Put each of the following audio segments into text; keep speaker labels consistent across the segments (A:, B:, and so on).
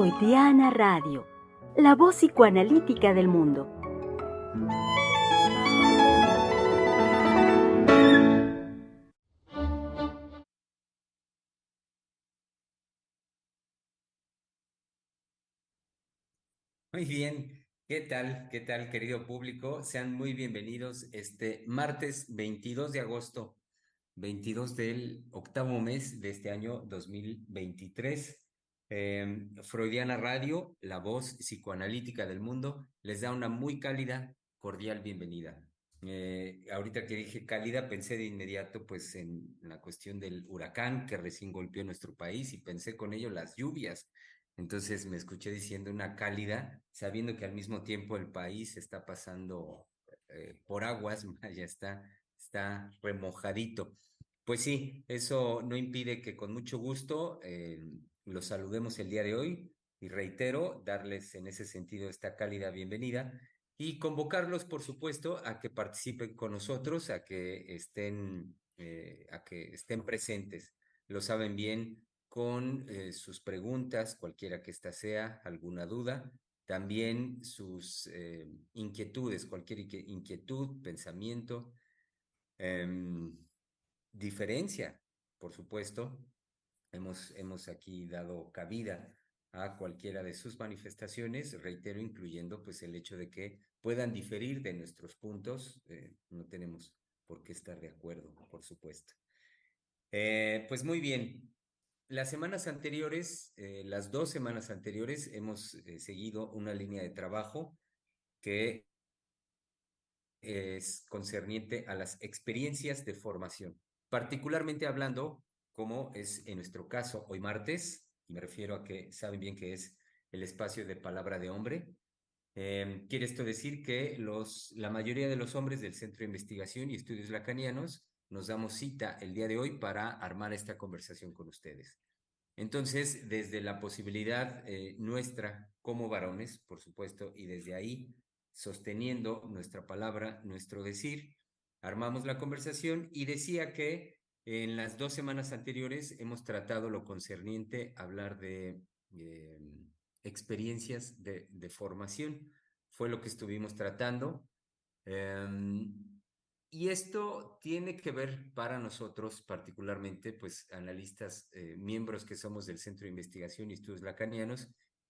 A: Freudiana Radio, la voz psicoanalítica del mundo.
B: Muy bien, ¿qué tal? ¿Qué tal, querido público? Sean muy bienvenidos este martes 22 de agosto, 22 del octavo mes de este año 2023. Em, Freudiana Radio, la voz psicoanalítica del mundo, les da una muy cálida, cordial bienvenida. Eh, ahorita que dije cálida, pensé de inmediato pues en la cuestión del huracán que recién golpeó nuestro país y pensé con ello las lluvias. Entonces me escuché diciendo una cálida, sabiendo que al mismo tiempo el país está pasando eh, por aguas, ya está, está remojadito. Pues sí, eso no impide que con mucho gusto eh, los saludemos el día de hoy y reitero, darles en ese sentido esta cálida bienvenida y convocarlos, por supuesto, a que participen con nosotros, a que estén, eh, a que estén presentes. Lo saben bien con eh, sus preguntas, cualquiera que ésta sea, alguna duda, también sus eh, inquietudes, cualquier inquietud, pensamiento, em, diferencia, por supuesto, Hemos, hemos aquí dado cabida a cualquiera de sus manifestaciones, reitero, incluyendo pues el hecho de que puedan diferir de nuestros puntos, eh, no tenemos por qué estar de acuerdo, por supuesto. Eh, pues muy bien, las semanas anteriores, eh, las dos semanas anteriores, hemos seguido una línea de trabajo que es concerniente a las experiencias de formación, particularmente hablando como es en nuestro caso hoy martes, y me refiero a que saben bien que es el espacio de palabra de hombre. Eh, quiere esto decir que los, la mayoría de los hombres del Centro de Investigación y Estudios Lacanianos nos damos cita el día de hoy para armar esta conversación con ustedes. Entonces, desde la posibilidad eh, nuestra como varones, por supuesto, y desde ahí, sosteniendo nuestra palabra, nuestro decir, armamos la conversación y decía que en las dos semanas anteriores hemos tratado lo concerniente a hablar de em, experiencias de, formación. Fue lo que estuvimos tratando. Em, y esto tiene que ver para nosotros, particularmente, pues analistas, eh, miembros que somos del Centro de Investigación y Estudios Lacanianos,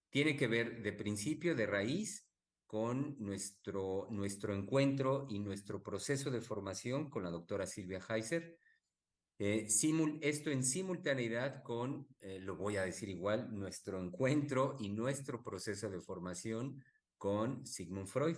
B: tiene que ver de principio, de raíz, con nuestro, nuestro encuentro y nuestro proceso de formación con la doctora Silvia Heiser, eh, esto en simultaneidad con, eh, lo voy a decir igual, nuestro encuentro y nuestro proceso de formación con Sigmund Freud,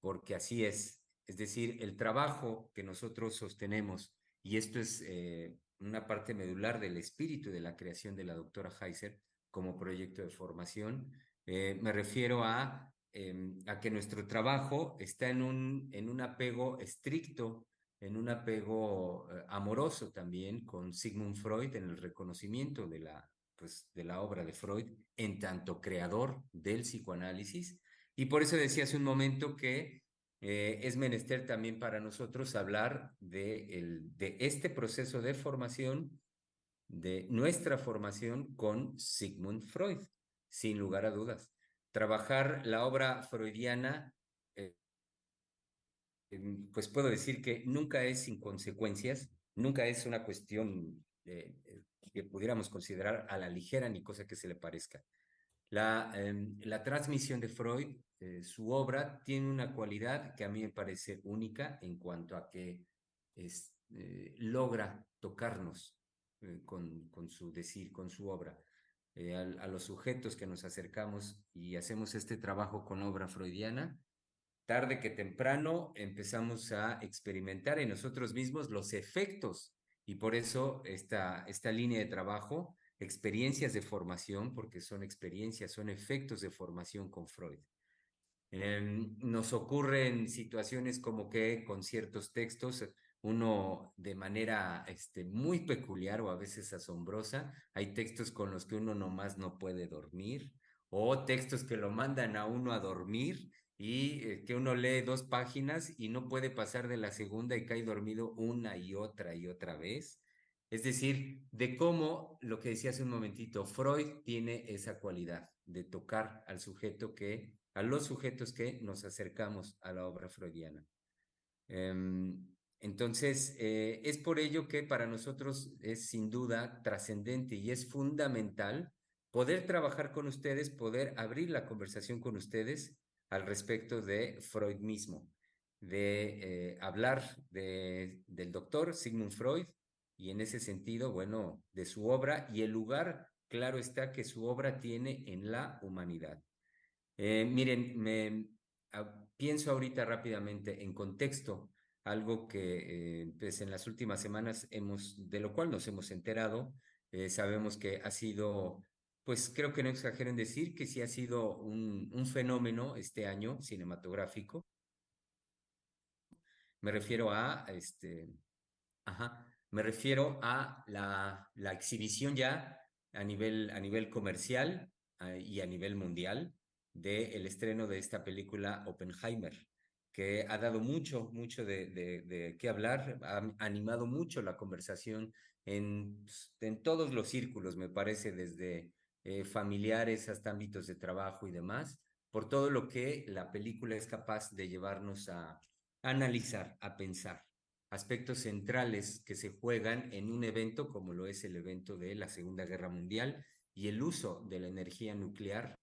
B: porque así es. Es decir, el trabajo que nosotros sostenemos, y esto es eh, una parte medular del espíritu de la creación de la doctora Heiser como proyecto de formación, me refiero a, em, a que nuestro trabajo está en un, en un apego estricto en un apego eh, amoroso también con Sigmund Freud en el reconocimiento de la, pues, de la obra de Freud en tanto creador del psicoanálisis. Y por eso decía hace un momento que eh, es menester también para nosotros hablar de, el, de este proceso de formación, de nuestra formación con Sigmund Freud, sin lugar a dudas. Trabajar la obra freudiana pues puedo decir que nunca es sin consecuencias, nunca es una cuestión eh, que pudiéramos considerar a la ligera ni cosa que se le parezca. La, em, transmisión de Freud, eh, su obra, tiene una cualidad que a mí me parece única en cuanto a que es, eh, logra tocarnos con, su decir, con su obra. a los sujetos que nos acercamos y hacemos este trabajo con obra freudiana, tarde que temprano empezamos a experimentar en nosotros mismos los efectos y por eso esta, esta línea de trabajo, experiencias de formación, porque son experiencias, son efectos de formación con Freud. Em, nos ocurren situaciones como que con ciertos textos uno de manera este, muy peculiar o a veces asombrosa, hay textos con los que uno nomás no puede dormir o textos que lo mandan a uno a dormir y eh, que uno lee dos páginas y no puede pasar de la segunda y cae dormido una y otra y otra vez. Es decir, de cómo, lo que decía hace un momentito, Freud tiene esa cualidad de tocar al sujeto que, a los sujetos que nos acercamos a la obra freudiana. Em, entonces, eh, es por ello que para nosotros es sin duda trascendente y es fundamental poder trabajar con ustedes, poder abrir la conversación con ustedes al respecto de Freud mismo, de eh, hablar de, del doctor Sigmund Freud y en ese sentido, bueno, de su obra y el lugar, claro está, que su obra tiene en la humanidad. Eh, miren, me ah, pienso ahorita rápidamente en contexto algo que eh, pues en las últimas semanas hemos, de lo cual nos hemos enterado, eh, sabemos que ha sido, pues creo que no exagero en decir que sí ha sido un, un fenómeno este año cinematográfico. Me refiero a, este, me refiero a la, la exhibición ya a nivel, a nivel comercial ah, y a nivel mundial del estreno de esta película Oppenheimer que ha dado mucho, mucho de, de, qué hablar, ha animado mucho la conversación en, pues, en todos los círculos, me parece, desde eh, familiares hasta ámbitos de trabajo y demás, por todo lo que la película es capaz de llevarnos a analizar, a pensar aspectos centrales que se juegan en un evento como lo es el evento de la Segunda Guerra Mundial y el uso de la energía nuclear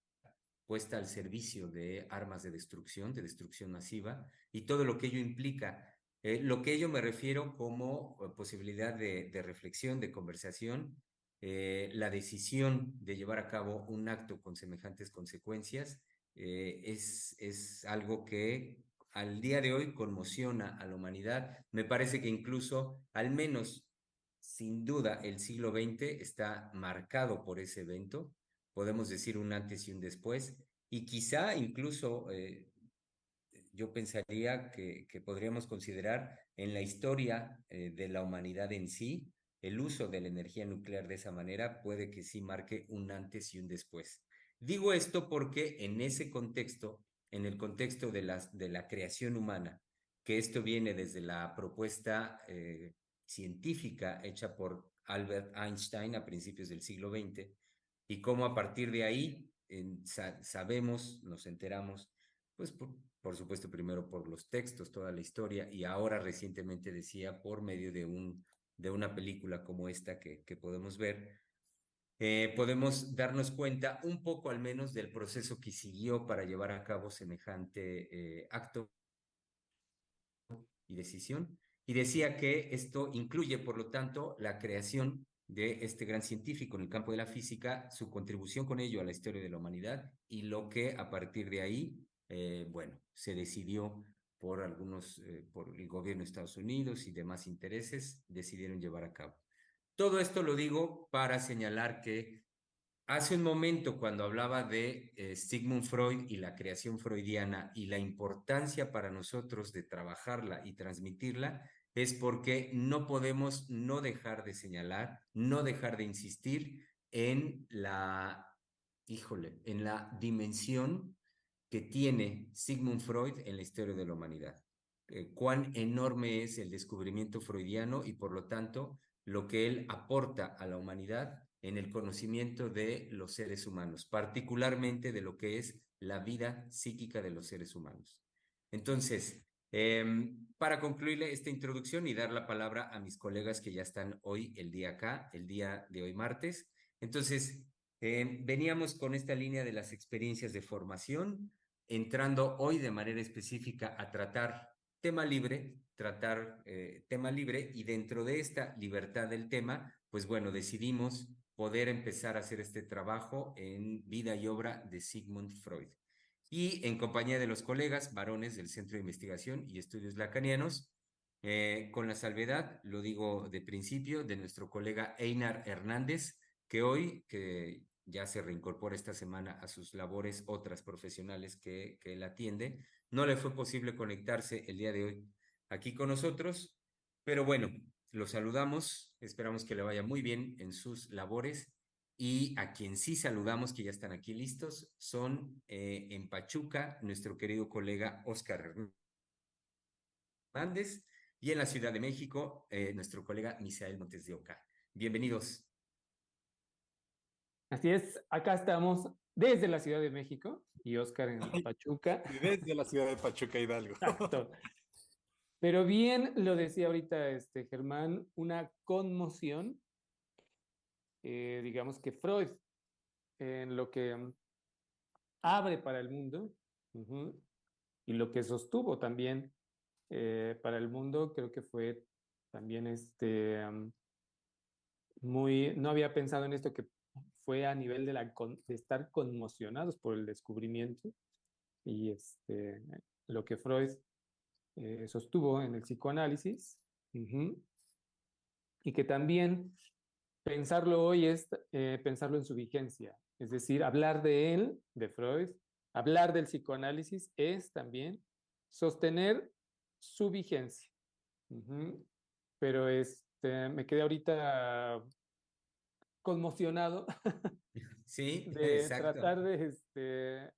B: puesta al servicio de armas de destrucción, de destrucción masiva, y todo lo que ello implica. Eh, lo que ello me refiero como eh, posibilidad de, reflexión, de conversación, eh, la decisión de llevar a cabo un acto con semejantes consecuencias, es, es algo que al día de hoy conmociona a la humanidad. Me parece que incluso, al menos, sin duda, el siglo XX está marcado por ese evento podemos decir un antes y un después, y quizá incluso eh, yo pensaría que, podríamos considerar en la historia eh, de la humanidad en sí, el uso de la energía nuclear de esa manera puede que sí marque un antes y un después. Digo esto porque en ese contexto, en el contexto de, las, de la creación humana, que esto viene desde la propuesta eh, científica hecha por Albert Einstein a principios del siglo XX, y cómo a partir de ahí sabemos, nos enteramos, pues por, supuesto primero por los textos, toda la historia, y ahora recientemente decía por medio de, un, de una película como esta que, podemos ver, eh, podemos darnos cuenta un poco al menos del proceso que siguió para llevar a cabo semejante eh, acto y decisión. Y decía que esto incluye, por lo tanto, la creación de este gran científico en el campo de la física, su contribución con ello a la historia de la humanidad y lo que a partir de ahí, eh, bueno, se decidió por algunos, eh, por el gobierno de Estados Unidos y demás intereses, decidieron llevar a cabo. Todo esto lo digo para señalar que hace un momento cuando hablaba de eh, Sigmund Freud y la creación freudiana y la importancia para nosotros de trabajarla y transmitirla, es porque no podemos no dejar de señalar, no dejar de insistir en la, híjole, en la dimensión que tiene Sigmund Freud en la historia de la humanidad. Eh, cuán enorme es el descubrimiento freudiano y por lo tanto lo que él aporta a la humanidad en el conocimiento de los seres humanos, particularmente de lo que es la vida psíquica de los seres humanos. Entonces, Em, para concluirle esta introducción y dar la palabra a mis colegas que ya están hoy, el día acá, el día de hoy martes. Entonces, em, veníamos con esta línea de las experiencias de formación, entrando hoy de manera específica a tratar tema libre, tratar eh, tema libre y dentro de esta libertad del tema, pues bueno, decidimos poder empezar a hacer este trabajo en vida y obra de Sigmund Freud. Y en compañía de los colegas varones del Centro de Investigación y Estudios Lacanianos, eh, con la salvedad, lo digo de principio, de nuestro colega Einar Hernández, hoy, que ya se reincorpora esta semana a sus labores otras profesionales que, que él atiende, no le fue posible conectarse el día de hoy aquí con nosotros, pero bueno, lo saludamos, esperamos que le vaya muy bien en sus labores y a quien sí saludamos, que ya están aquí listos, son eh, en Pachuca, nuestro querido colega Oscar Hernández, y en la Ciudad de México, eh, nuestro colega Misael Montes de Oca. Bienvenidos.
C: Así es, acá estamos desde la Ciudad de México y Oscar en Pachuca.
D: Desde la ciudad de Pachuca, Hidalgo.
C: Exacto. Pero bien lo decía ahorita este Germán, una conmoción, eh, digamos que Freud, en lo que mm, abre para el mundo y lo que sostuvo también eh, para el mundo, creo que fue también este mm, muy, no había pensado en esto que fue a nivel de, estar conmocionados por el descubrimiento y este, lo que Freud eh, sostuvo en el psicoanálisis y que también pensarlo hoy es eh, pensarlo en su vigencia, es decir, hablar de él, de Freud, hablar del psicoanálisis es también sostener su vigencia. Pero este, me quedé ahorita conmocionado
B: Sí,
C: de
B: exacto.
C: tratar de, este,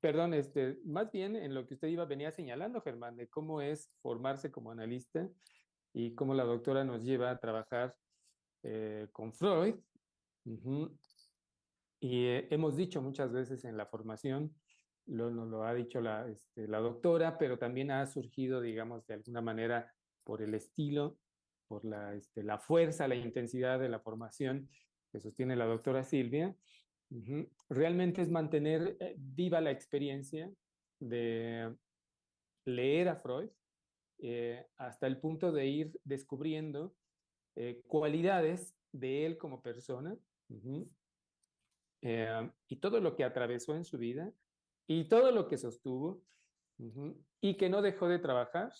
C: perdón, este, más bien en lo que usted iba, venía señalando, Germán, de cómo es formarse como analista y cómo la doctora nos lleva a trabajar eh, con Freud. Y eh, hemos dicho muchas veces en la formación, lo, nos lo ha dicho la, este, la doctora, pero también ha surgido, digamos, de alguna manera por el estilo, por la, este, la fuerza, la intensidad de la formación que sostiene la doctora Silvia. Realmente es mantener eh, viva la experiencia de leer a Freud eh, hasta el punto de ir descubriendo eh, cualidades de él como persona y todo lo que atravesó en su vida y todo lo que sostuvo y que no dejó de trabajar,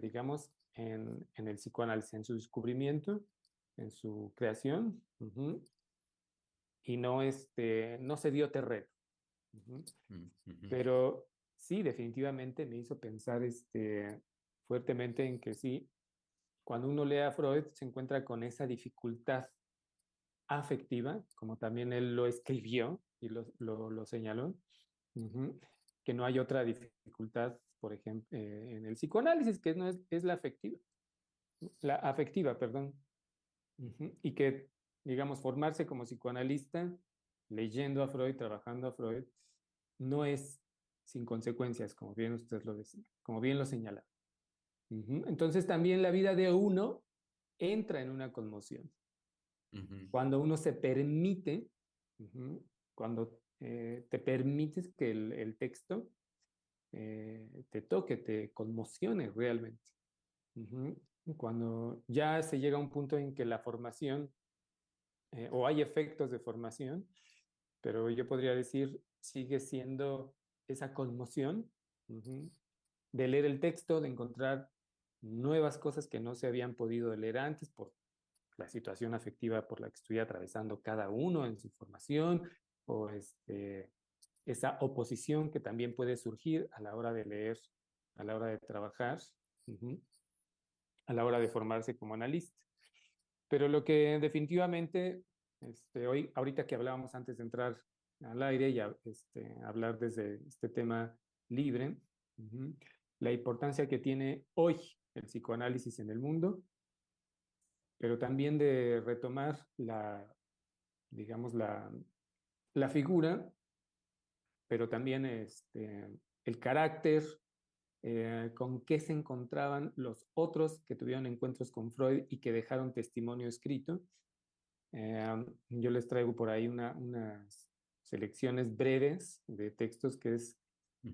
C: digamos, en, en el psicoanálisis, en su descubrimiento, en su creación, ujú, y no, este, no se dio terreno. ujú.
B: Mm, ujú.
C: Pero sí, definitivamente me hizo pensar este, fuertemente en que sí, cuando uno lee a Freud se encuentra con esa dificultad afectiva, como también él lo escribió y lo, lo- lo señaló, ujú, que no hay otra dificultad, por ejemplo, eh, en el psicoanálisis, que no es, es la afectiva, la afectiva, perdón, y que, digamos, formarse como psicoanalista, leyendo a Freud, trabajando a Freud, no es sin consecuencias, como bien usted lo decía, como bien lo señala. Ujú. Entonces también la vida de uno entra en una conmoción. Cuando uno se permite, cuando eh, te permites que el, el texto eh, te toque, te conmocione realmente. Ujú. Cuando ya se llega a un punto en que la formación, eh, o hay efectos de formación, pero yo podría decir, sigue siendo esa conmoción ujú, de leer el texto, de encontrar nuevas cosas que no se habían podido leer antes por la situación afectiva por la que estoy atravesando cada uno en su formación, o este, esa oposición que también puede surgir a la hora de leer, a la hora de trabajar, a la hora de formarse como analista. Pero lo que definitivamente, este, hoy, ahorita que hablábamos antes de entrar al aire y a- este, hablar desde este tema libre, la importancia que tiene hoy el psicoanálisis en el mundo, pero también de retomar la, digamos, la, la figura, pero también este, el carácter, eh, con qué se encontraban los otros que tuvieron encuentros con Freud y que dejaron testimonio escrito. Eh, yo les traigo por ahí una, unas selecciones breves de textos que es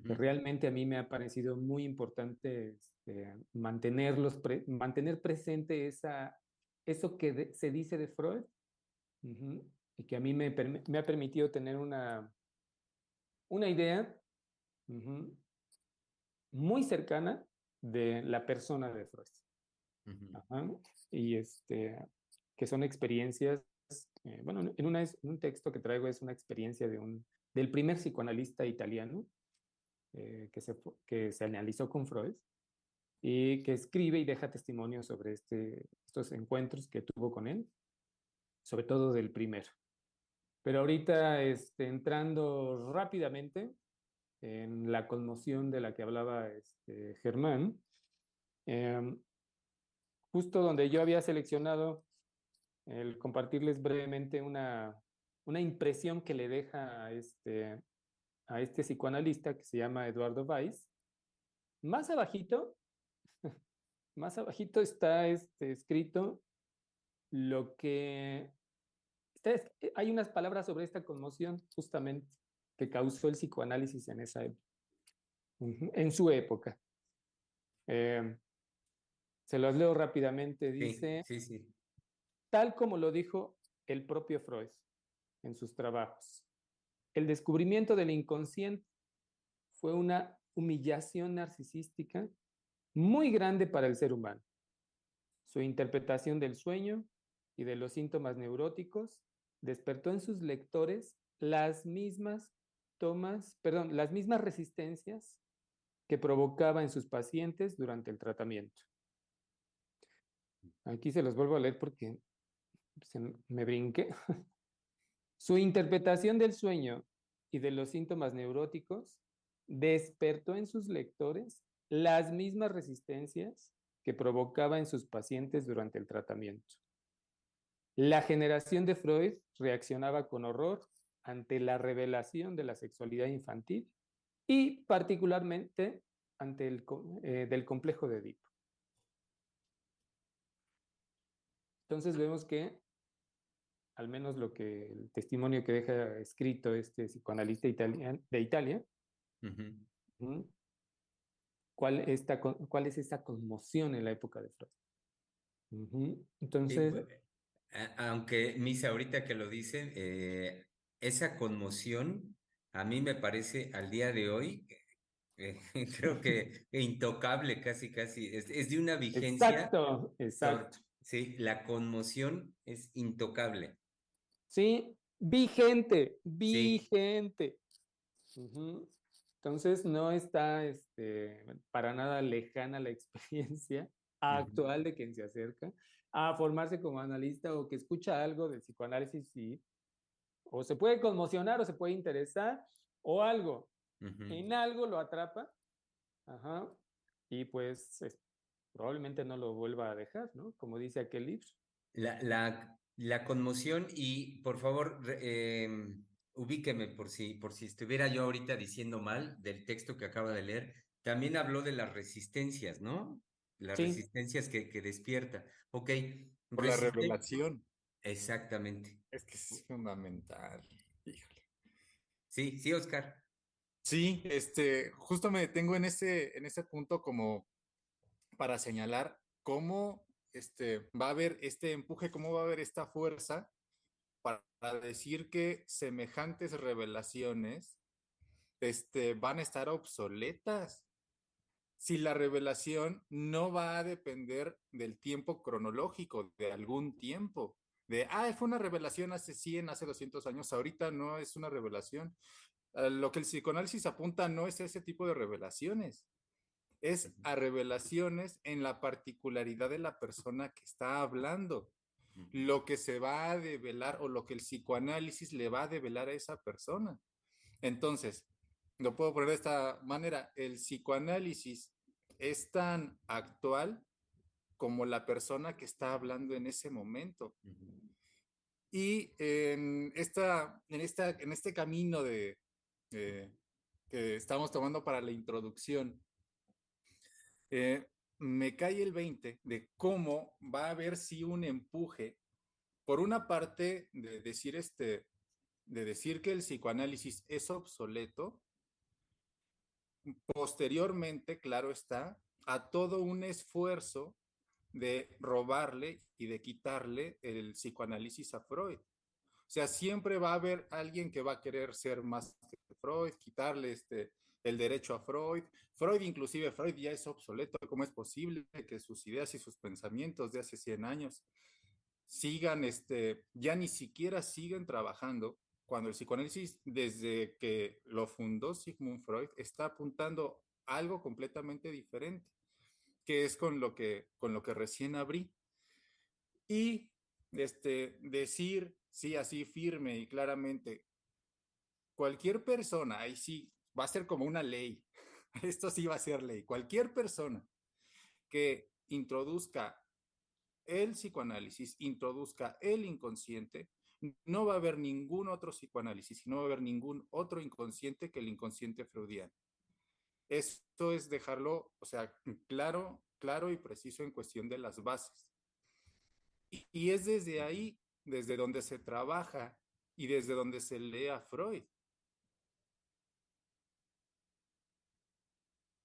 C: que
B: Ujú.
C: realmente a mí me ha parecido muy importante este, mantenerlos, pre- mantener presente esa, eso que de- se dice de Freud ujú, y que a mí me, me ha permitido tener una, una idea muy cercana de la persona de Freud. Ajá, Y este, que son experiencias, eh, bueno, en, una, en un texto que traigo es una experiencia de un, del primer psicoanalista italiano eh, que, se, que se analizó con Freud y que escribe y deja testimonio sobre este, estos encuentros que tuvo con él, sobre todo del primero. Pero ahorita, este, entrando rápidamente en la conmoción de la que hablaba este, Germán, em, justo donde yo había seleccionado el compartirles brevemente una, una impresión que le deja a este, este psicoanalista que se llama Eduardo Weiss. Más abajito, más abajito está escrito lo que... hay unas palabras sobre esta conmoción justamente que causó el psicoanálisis en esa época, en su época. Em, se los leo rápidamente. Dice,
B: sí, sí,
C: tal como lo dijo el propio Freud en sus trabajos, el descubrimiento del inconsciente fue una humillación narcisística muy grande para el ser humano. Su interpretación del sueño y de los síntomas neuróticos despertó en sus lectores las mismas tomas, perdón, las mismas resistencias que provocaba en sus pacientes durante el tratamiento. Aquí se los vuelvo a leer porque me brinqué. Su interpretación del sueño y de los síntomas neuróticos despertó en sus lectores las mismas resistencias que provocaba en sus pacientes durante el tratamiento. La generación de Freud reaccionaba con horror ante la revelación de la sexualidad infantil y particularmente ante el eh, del complejo de Edipo. Entonces vemos que, al menos lo que el testimonio que deja escrito este psicoanalista de Italia, ¿cuál, está, ¿cuál es esa conmoción en la época de Freud? Entonces...
B: aunque Misa, ahorita que lo dice, eh, esa conmoción a mí me parece al día de hoy, eh, creo que intocable casi, casi, es, de una vigencia.
C: Exacto, exacto.
B: Sí, la conmoción es intocable.
C: Sí, vigente, vigente. Entonces no está este, para nada lejana la experiencia actual de quien se acerca a formarse como analista o que escucha algo de psicoanálisis y o se puede conmocionar o se puede interesar o algo. En algo lo atrapa. Ajá. Y pues probablemente no lo vuelva a dejar, ¿no? Como dice aquel libro.
B: La, la, la conmoción y por favor em, ubíqueme por si, por si estuviera yo ahorita diciendo mal del texto que acaba de leer. También habló de las resistencias, ¿no? Las resistencias que, que despierta. Ok.
D: Por la revelación.
B: Exactamente.
D: Es que es fundamental. Híjole.
B: Sí, sí, Oscar.
D: Sí, este, justo me detengo en ese, en ese punto como para señalar cómo este, va a haber este empuje, cómo va a haber esta fuerza para decir que semejantes revelaciones este, van a estar obsoletas si la revelación no va a depender del tiempo cronológico, de algún tiempo de, ah, fue una revelación hace 100, hace 200 años, ahorita no es una revelación. Ah, lo que el psicoanálisis apunta no es ese tipo de revelaciones, es a revelaciones en la particularidad de la persona que está hablando. Lo que se va a develar o lo que el psicoanálisis le va a develar a esa persona. Entonces, lo puedo poner de esta manera, el psicoanálisis es tan actual como la persona que está hablando en ese momento. Y en, esta, en, esta, en este camino de, que estamos tomando para la introducción, eh, me cae el 20 de cómo va a haber sí un empuje, por una parte, de decir, este, de decir que el psicoanálisis es obsoleto, posteriormente, claro está, a todo un esfuerzo de robarle y de quitarle el psicoanálisis a Freud. O sea, siempre va a haber alguien que va a querer ser más que Freud, quitarle este, el derecho a Freud. Freud, inclusive Freud ya es obsoleto. ¿Cómo es posible que sus ideas y sus pensamientos de hace 100 años sigan, este, ya ni siquiera siguen trabajando cuando el psicoanálisis, desde que lo fundó Sigmund Freud, está apuntando algo completamente diferente? que es con lo que, con lo que recién abrí. Y este, decir, sí, así firme y claramente, cualquier persona, ahí sí, va a ser como una ley, esto sí va a ser ley, cualquier persona que introduzca el psicoanálisis introduzca el inconsciente, no va a haber ningún otro psicoanálisis y no va a haber ningún otro inconsciente que el inconsciente freudiano. Esto es dejarlo, o sea, claro, claro y preciso en cuestión de las bases. Y, y es desde ahí, desde donde se trabaja y desde donde se lee a Freud.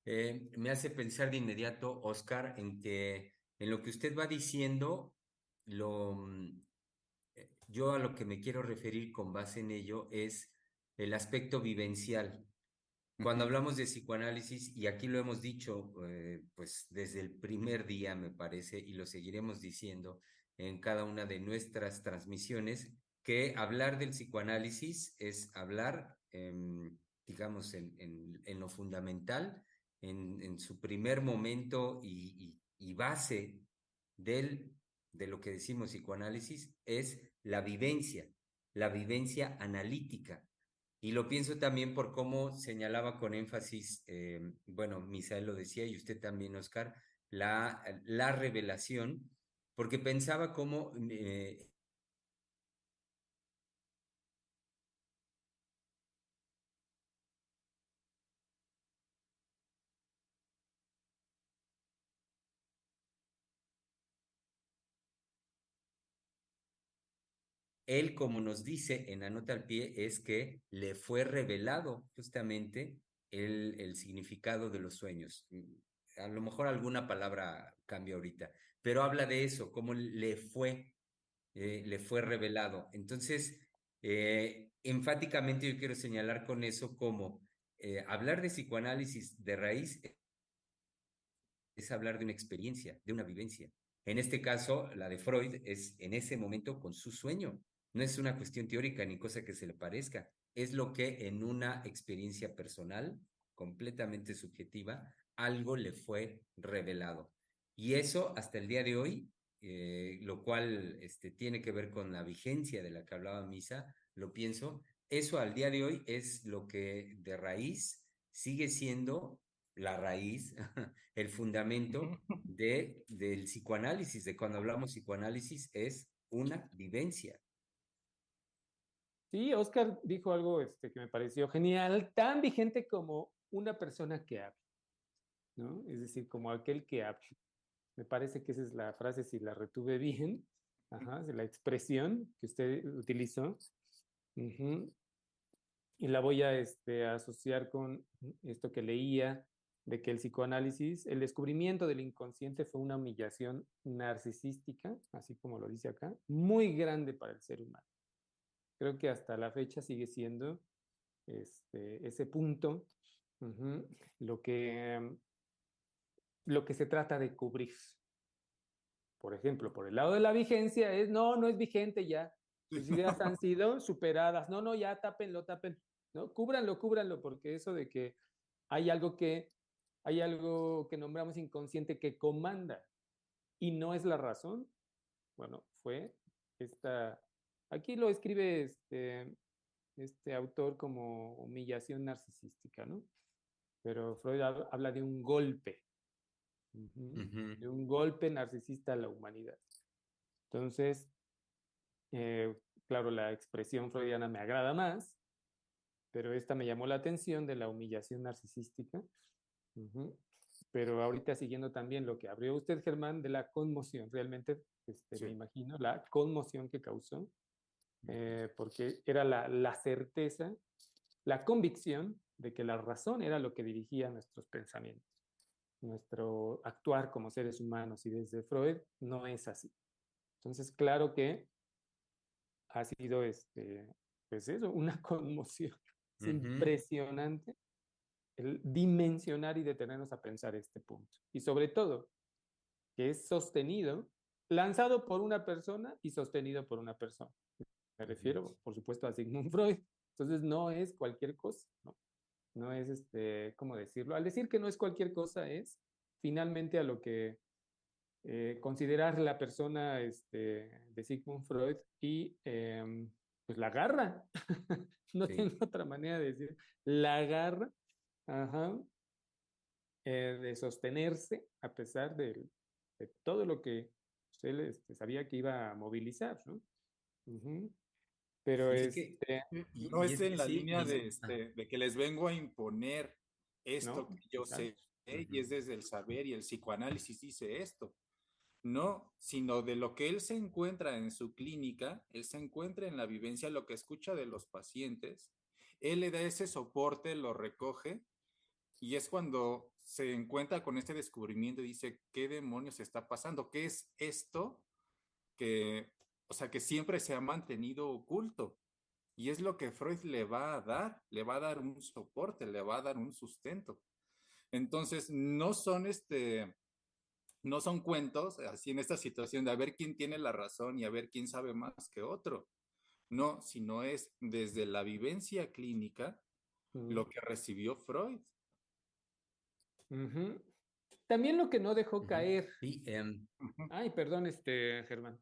B: Eh, me hace pensar de inmediato, Oscar, en que en lo que usted va diciendo, lo, mm, yo a lo que me quiero referir con base en ello es el aspecto vivencial. Cuando hablamos de psicoanálisis, y aquí lo hemos dicho eh, pues desde el primer día, me parece, y lo seguiremos diciendo en cada una de nuestras transmisiones, que hablar del psicoanálisis es hablar, em, digamos, en, en, en, lo fundamental, en, en su primer momento y, y, y base del, de lo que decimos psicoanálisis, es la vivencia, la vivencia analítica. Y lo pienso también por cómo señalaba con énfasis, eh, bueno, Misael lo decía y usted también, Oscar, la, la revelación, porque pensaba cómo eh, él, como nos dice en la nota al pie, es que le fue revelado justamente el, significado de los sueños. A lo mejor alguna palabra cambia ahorita, pero habla de eso, cómo le fue, eh, le fue revelado. Entonces, eh, enfáticamente yo quiero señalar con eso como eh, hablar de psicoanálisis de raíz es hablar de una experiencia, de una vivencia. En este caso, la de Freud es en ese momento con su sueño, no es una cuestión teórica ni cosa que se le parezca, es lo que en una experiencia personal, completamente subjetiva, algo le fue revelado. Y eso hasta el día de hoy, eh, lo cual este, tiene que ver con la vigencia de la que hablaba Misa, lo pienso, eso al día de hoy es lo que de raíz sigue siendo la raíz, el fundamento de, del psicoanálisis, de cuando hablamos psicoanálisis es una vivencia,
C: Sí, Oscar dijo algo este, que me pareció genial, tan vigente como una persona que habla, ¿no? Es decir, como aquel que habla. Me parece que esa es la frase, si la retuve bien, ajá, la expresión que usted utilizó. Y la voy a este, asociar con esto que leía, de que el psicoanálisis, el descubrimiento del inconsciente fue una humillación narcisística, así como lo dice acá, muy grande para el ser humano creo que hasta la fecha sigue siendo este, ese punto uh -huh, lo, que, lo que se trata de cubrir. Por ejemplo, por el lado de la vigencia es, no, no es vigente ya. Sus ideas han sido superadas. No, no, ya tápenlo, tápenlo. ¿no? Cúbranlo, cúbranlo, porque eso de que hay algo que, hay algo que nombramos inconsciente que comanda y no es la razón, bueno, fue esta Aquí lo escribe este, este autor como humillación narcisística, ¿no? Pero Freud habla de un golpe, uh -huh, uh -huh. de un golpe narcisista a la humanidad. Entonces, eh, claro, la expresión freudiana me agrada más, pero esta me llamó la atención de la humillación narcisística. Uh -huh. Pero ahorita siguiendo también lo que abrió usted, Germán, de la conmoción, realmente este, sí. me imagino la conmoción que causó eh, porque era la, la, certeza, la convicción de que la razón era lo que dirigía nuestros pensamientos, nuestro actuar como seres humanos, y desde Freud no es así. Entonces, claro que ha sido este, pues eso, una conmoción es uh -huh. impresionante el dimensionar y detenernos a pensar este punto. Y sobre todo, que es sostenido, lanzado por una persona y sostenido por una persona. Me refiero, por supuesto, a Sigmund Freud. Entonces, no es cualquier cosa, ¿no? No es, este, ¿cómo decirlo? Al decir que no es cualquier cosa, es finalmente a lo que eh, considerar la persona este, de Sigmund Freud y eh, pues la garra. no sí. tengo otra manera de decir. La garra ajá, eh, de sostenerse a pesar de, de todo lo que pues, él este, sabía que iba a movilizar, ¿no? Pero es este,
D: no es, en la línea de, este, de que les vengo a imponer esto que yo sé, y es desde el saber y el psicoanálisis dice esto. No, sino de lo que él se encuentra en su clínica, él se encuentra en la vivencia, lo que escucha de los pacientes, él le da ese soporte, lo recoge, y es cuando se encuentra con este descubrimiento y dice, ¿qué demonios está pasando? ¿Qué es esto que, o sea, que siempre se ha mantenido oculto? Y es lo que Freud le va a dar, le va a dar un soporte, le va a dar un sustento. Entonces, no son este, no son cuentos así en esta situación de a ver quién tiene la razón y a ver quién sabe más que otro. No, sino es desde la vivencia clínica lo que recibió Freud.
C: También lo que no dejó caer. Em, Ay, perdón, este, Germán.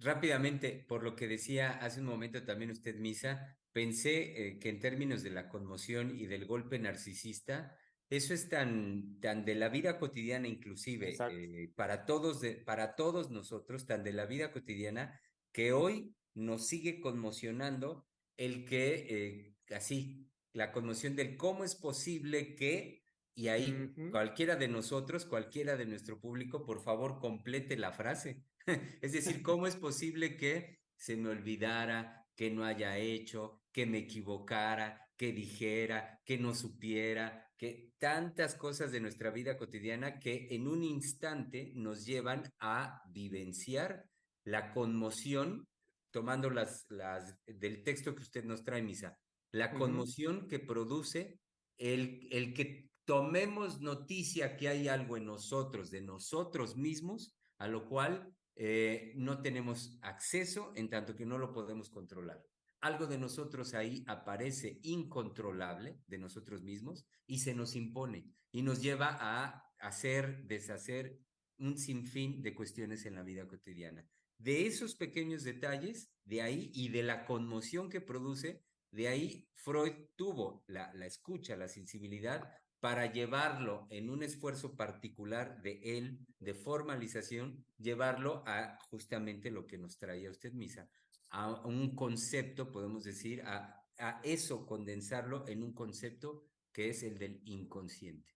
B: Rápidamente, por lo que decía hace un momento también usted, Misa, pensé eh, que en términos de la conmoción y del golpe narcisista, eso es tan, tan de la vida cotidiana inclusive, eh, para, todos de, para todos nosotros, tan de la vida cotidiana, que hoy nos sigue conmocionando el que, eh, así, la conmoción del cómo es posible que, y ahí cualquiera de nosotros, cualquiera de nuestro público, por favor, complete la frase. es decir, cómo es posible que se me olvidara, que no haya hecho, que me equivocara, que dijera, que no supiera, que tantas cosas de nuestra vida cotidiana que en un instante nos llevan a vivenciar la conmoción, tomando las, las del texto que usted nos trae, Misa, la conmoción que produce el, el que tomemos noticia que hay algo en nosotros, de nosotros mismos, a lo cual eh, no tenemos acceso en tanto que no lo podemos controlar. Algo de nosotros ahí aparece incontrolable de nosotros mismos y se nos impone y nos lleva a hacer, deshacer un sinfín de cuestiones en la vida cotidiana. De esos pequeños detalles, de ahí y de la conmoción que produce, de ahí Freud tuvo la, la escucha, la sensibilidad para llevarlo en un esfuerzo particular de él, de formalización, llevarlo a justamente lo que nos traía usted, Misa, a un concepto, podemos decir, a, a eso condensarlo en un concepto que es el del inconsciente.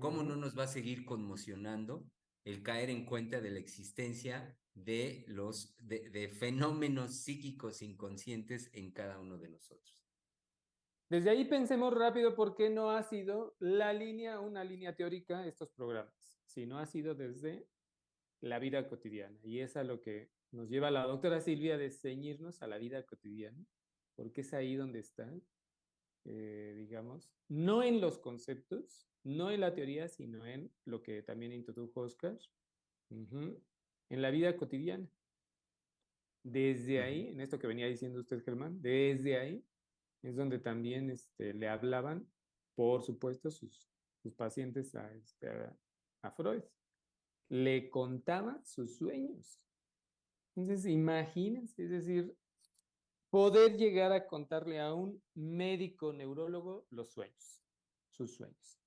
B: ¿Cómo no nos va a seguir conmocionando el caer en cuenta de la existencia de los de, de fenómenos psíquicos inconscientes en cada uno de nosotros?
C: Desde ahí pensemos rápido por qué no ha sido la línea, una línea teórica estos programas, sino ha sido desde la vida cotidiana. Y es a lo que nos lleva la doctora Silvia de ceñirnos a la vida cotidiana, porque es ahí donde está, eh, digamos, no en los conceptos, no en la teoría, sino en lo que también introdujo Oscar, en la vida cotidiana. Desde ahí, en esto que venía diciendo usted, Germán, desde ahí es donde también este, le hablaban, por supuesto, sus, pacientes a, este, Freud. Le contaba sus sueños. Entonces, imagínense, es decir, poder llegar a contarle a un médico neurólogo los sueños, sus sueños.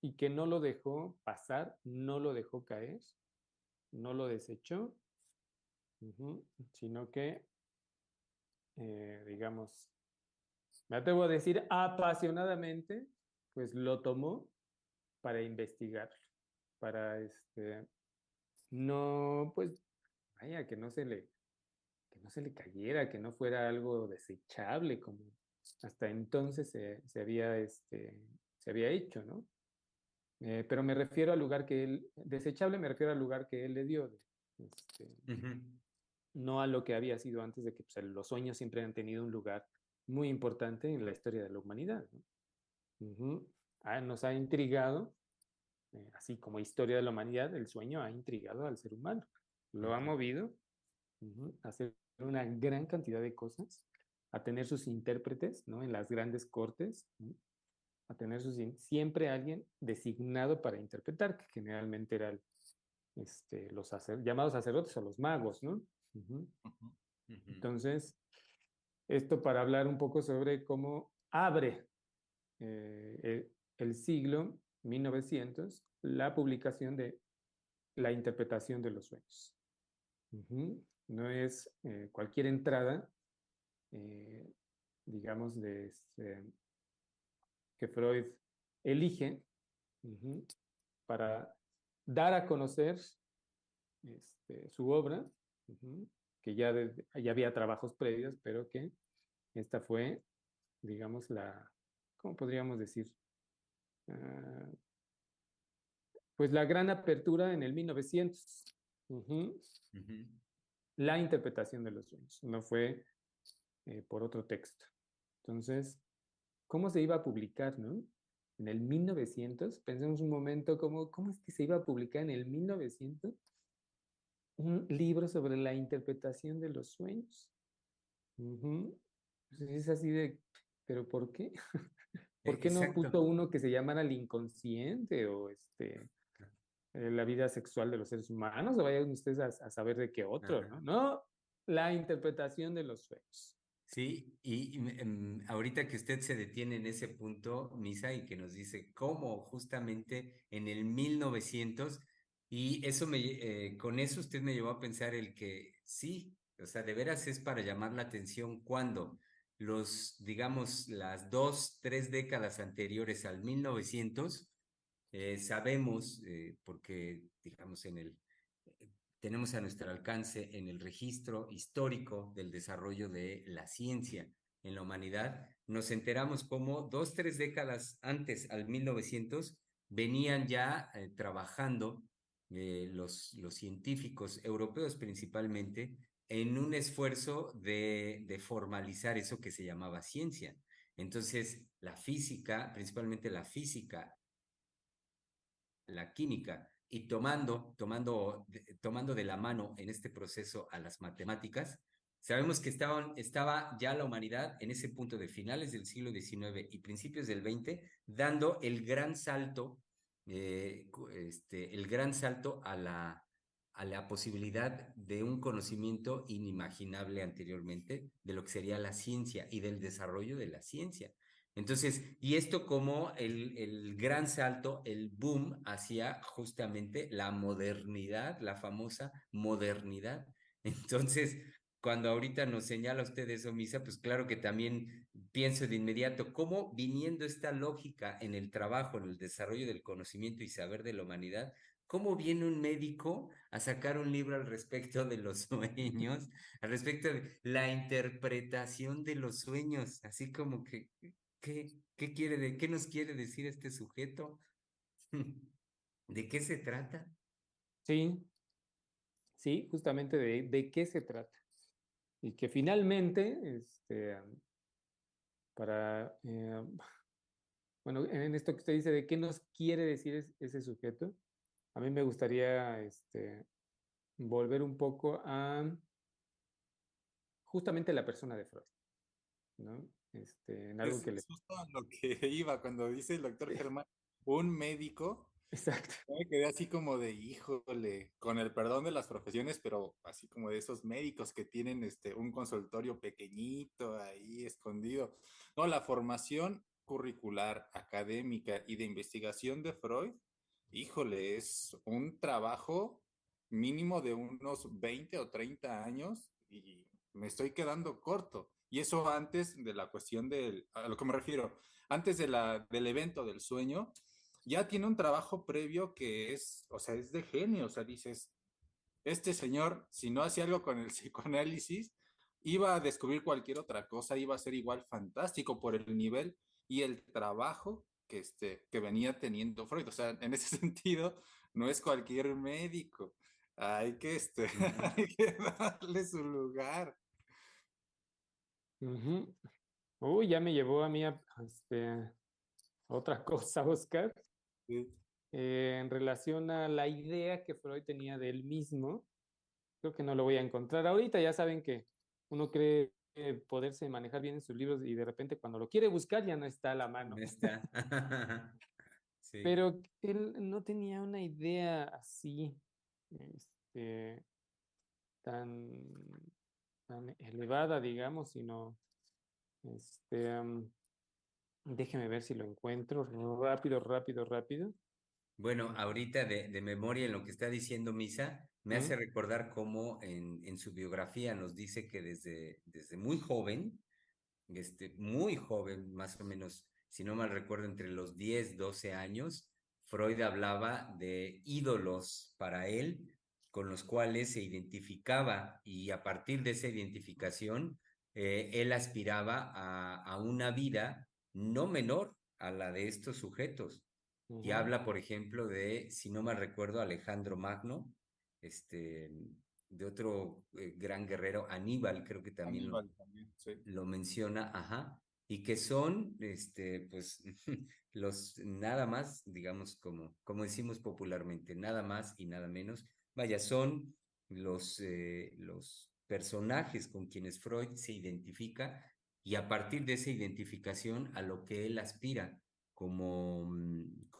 C: Y que no lo dejó pasar, no lo dejó caer, no lo desechó, sino que, eh, digamos, me atrevo a decir apasionadamente, pues lo tomó para investigar, para este, no, pues, vaya, que no se le, que no se le cayera, que no fuera algo desechable como hasta entonces se, había, este, se había hecho, ¿no? Eh, pero me refiero al lugar que él, desechable me refiero al lugar que él le dio, este, no a lo que había sido antes de que pues, los sueños siempre han tenido un lugar muy importante en la historia de la humanidad. Ah, nos ha intrigado, eh, así como historia de la humanidad, el sueño ha intrigado al ser humano. Lo ha movido a hacer una gran cantidad de cosas, a tener sus intérpretes ¿no? en las grandes cortes, a tener sus, siempre alguien designado para interpretar, que generalmente eran este, los llamados sacerdotes o los magos, ¿no? Entonces, esto para hablar un poco sobre cómo abre eh, el siglo 1900 la publicación de la interpretación de los sueños. No es eh, cualquier entrada, eh, digamos, este, que Freud elige para dar a conocer este, su obra, que ya, ya había trabajos previos, pero que esta fue, digamos, la, ¿cómo podríamos decir? Ah, pues la gran apertura en el 1900. La interpretación de los sueños, no fue eh, por otro texto. Entonces, ¿cómo se iba a publicar, no? En el 1900, pensemos un momento, ¿cómo, ¿cómo es que se iba a publicar en el 1900 un libro sobre la interpretación de los sueños? Pues es así de, ¿pero por qué? ¿Por qué no puso uno que se llamara el inconsciente o este eh, la vida sexual de los seres humanos? O vayan ustedes a, saber de qué otro, ¿no? No, la interpretación de los sueños.
B: Sí, y, em, ahorita que usted se detiene en ese punto, Misa, y que nos dice cómo justamente en el 1900, y eso me, eh, con eso usted me llevó a pensar el que sí, o sea, de veras es para llamar la atención cuando los, digamos, las dos, tres décadas anteriores al 1900, eh, sabemos, eh, porque, digamos, en el, eh, tenemos a nuestro alcance en el registro histórico del desarrollo de la ciencia en la humanidad, nos enteramos cómo dos, tres décadas antes al 1900 venían ya trabajando los, los científicos europeos principalmente en un esfuerzo de, de, formalizar eso que se llamaba ciencia. Entonces, la física, principalmente la física, la química, y tomando, tomando, tomando de la mano en este proceso a las matemáticas, sabemos que estaba ya la humanidad en ese punto de finales del siglo XIX y principios del XX, dando el gran salto, eh, este, el gran salto a la, a la posibilidad de un conocimiento inimaginable anteriormente de lo que sería la ciencia y del desarrollo de la ciencia. Entonces, y esto como el, el gran salto, el boom hacia justamente la modernidad, la famosa modernidad. Entonces, cuando ahorita nos señala usted eso, Misa, pues claro que también pienso de inmediato cómo viniendo esta lógica en el trabajo, en el desarrollo del conocimiento y saber de la humanidad, ¿Cómo viene un médico a sacar un libro al respecto de los sueños, al respecto de la interpretación de los sueños? Así como que, ¿qué, qué quiere qué nos quiere decir este sujeto? ¿De qué se trata?
C: Sí, sí, justamente de, de qué se trata. Y que finalmente, este, para, eh, bueno, en esto que usted dice, ¿de qué nos quiere decir ese sujeto? A mí me gustaría este, volver un poco a justamente la persona de Freud, ¿no? Este, en algo que le...
D: lo que iba cuando dice el doctor Germán, un médico.
C: Exacto.
D: Me quedé así como de, híjole, con el perdón de las profesiones, pero así como de esos médicos que tienen este, un consultorio pequeñito ahí escondido. No, la formación curricular, académica y de investigación de Freud híjole, es un trabajo mínimo de unos 20 o 30 años y me estoy quedando corto. Y eso antes de la cuestión del, a lo que me refiero, antes de la, del evento del sueño, ya tiene un trabajo previo que es, o sea, es de genio, o sea, dices, este señor, si no hacía algo con el psicoanálisis, iba a descubrir cualquier otra cosa, iba a ser igual fantástico por el nivel y el trabajo que, este, que venía teniendo Freud. O sea, en ese sentido, no es cualquier médico. Hay que, este, hay que darle su lugar.
C: Uy, ya me llevó a mí a, este, otra cosa, Oscar. Eh, en relación a la idea que Freud tenía de él mismo, creo que no lo voy a encontrar ahorita. Ya saben que uno cree poderse manejar bien en sus libros y de repente cuando lo quiere buscar ya no está a la mano.
B: está.
C: Pero él no tenía una idea así, este, tan, tan elevada, digamos, sino, este, déjeme ver si lo encuentro rápido, rápido, rápido.
B: Bueno, ahorita de, de memoria en lo que está diciendo Misa, me hace recordar cómo en, en su biografía nos dice que desde, desde muy joven, este, muy joven, más o menos, si no mal recuerdo, entre los 10, 12 años, Freud hablaba de ídolos para él con los cuales se identificaba y a partir de esa identificación, eh, él aspiraba a, a una vida no menor a la de estos sujetos. Y habla, por ejemplo, de, si no mal recuerdo, Alejandro Magno, este, de otro eh, gran guerrero, Aníbal, creo que también lo,
D: Aníbal también, sí.
B: lo menciona, ajá, y que son, este, pues, los nada más, digamos, como, como decimos popularmente, nada más y nada menos, vaya, son los, eh, los personajes con quienes Freud se identifica y a partir de esa identificación a lo que él aspira como, mm,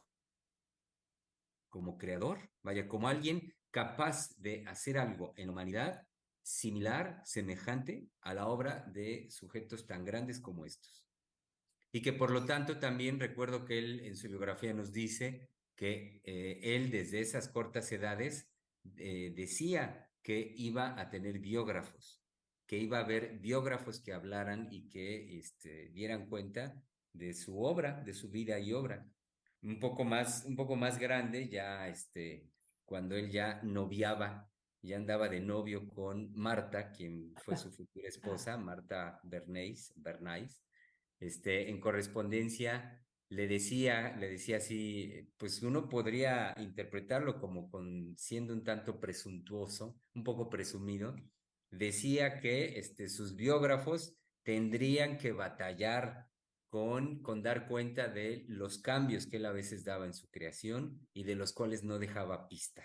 B: como creador, vaya, como alguien capaz de hacer algo en humanidad similar, semejante a la obra de sujetos tan grandes como estos. Y que por lo tanto también recuerdo que él en su biografía nos dice que eh, él desde esas cortas edades eh, decía que iba a tener biógrafos, que iba a haber biógrafos que hablaran y que este, dieran cuenta de su obra, de su vida y obra. Un poco más, un poco más grande, ya este, cuando él ya noviaba, ya andaba de novio con Marta, quien fue su futura esposa, Marta Bernays, Bernays este, en correspondencia le decía, le decía así, pues uno podría interpretarlo como con, siendo un tanto presuntuoso, un poco presumido, decía que este, sus biógrafos tendrían que batallar con, con dar cuenta de los cambios que él a veces daba en su creación y de los cuales no dejaba pista.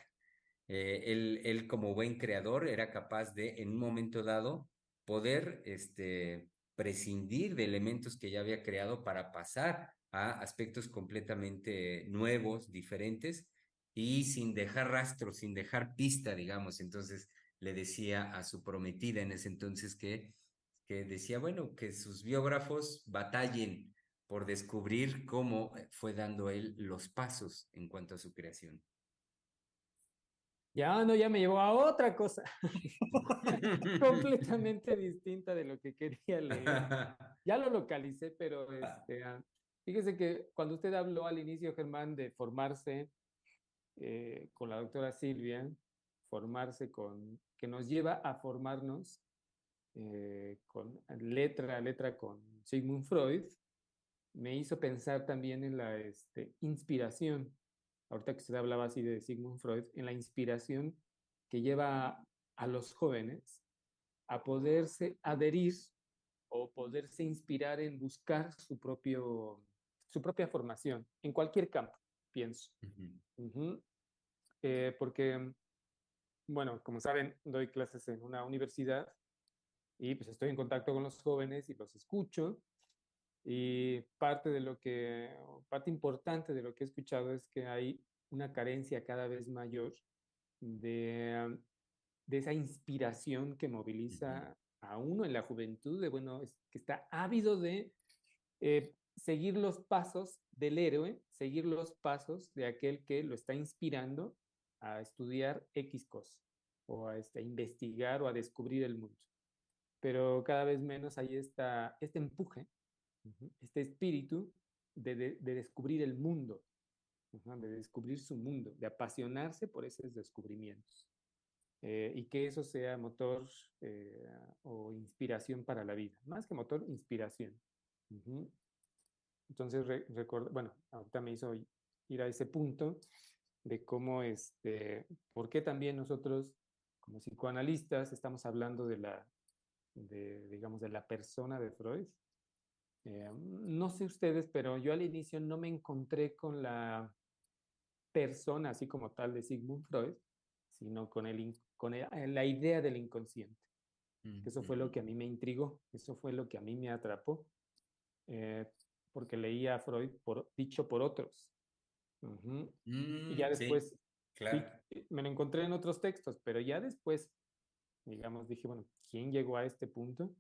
B: Eh, él, él, como buen creador, era capaz de, en un momento dado, poder este, prescindir de elementos que ya había creado para pasar a aspectos completamente nuevos, diferentes y sin dejar rastro, sin dejar pista, digamos. Entonces le decía a su prometida en ese entonces que, que decía, bueno, que sus biógrafos batallen por descubrir cómo fue dando él los pasos en cuanto a su creación.
C: Ya no, ya me llevó a otra cosa completamente distinta de lo que quería leer. Ya lo localicé, pero este, ah, fíjese que cuando usted habló al inicio, Germán, de formarse eh, con la doctora Silvia, formarse con, que nos lleva a formarnos eh, con letra a letra con Sigmund Freud, me hizo pensar también en la este, inspiración ahorita que usted hablaba así de Sigmund Freud, en la inspiración que lleva a los jóvenes a poderse adherir o poderse inspirar en buscar su, propio, su propia formación en cualquier campo, pienso. Uh -huh. Uh -huh. Eh, porque, bueno, como saben, doy clases en una universidad y pues estoy en contacto con los jóvenes y los escucho. Y parte de lo que, parte importante de lo que he escuchado es que hay una carencia cada vez mayor de, de esa inspiración que moviliza a uno en la juventud, de bueno, es, que está ávido de eh, seguir los pasos del héroe, seguir los pasos de aquel que lo está inspirando a estudiar X cosa, o a, este, a investigar o a descubrir el mundo. Pero cada vez menos hay esta, este empuje, este espíritu de, de, de descubrir el mundo, de descubrir su mundo, de apasionarse por esos descubrimientos. Eh, y que eso sea motor eh, o inspiración para la vida. Más que motor, inspiración. Uh -huh. Entonces, re bueno, ahorita me hizo ir a ese punto de cómo, este, por qué también nosotros, como psicoanalistas, estamos hablando de la, de, digamos, de la persona de Freud. Eh, no sé ustedes, pero yo al inicio no me encontré con la persona así como tal de Sigmund Freud, sino con, el, con el, la idea del inconsciente. Mm, eso fue lo que a mí me intrigó, eso fue lo que a mí me atrapó, eh, porque leía a Freud por, dicho por otros. Uh -huh. mm, y ya después
B: sí, claro.
C: sí, me lo encontré en otros textos, pero ya después, digamos, dije, bueno, ¿quién llegó a este punto?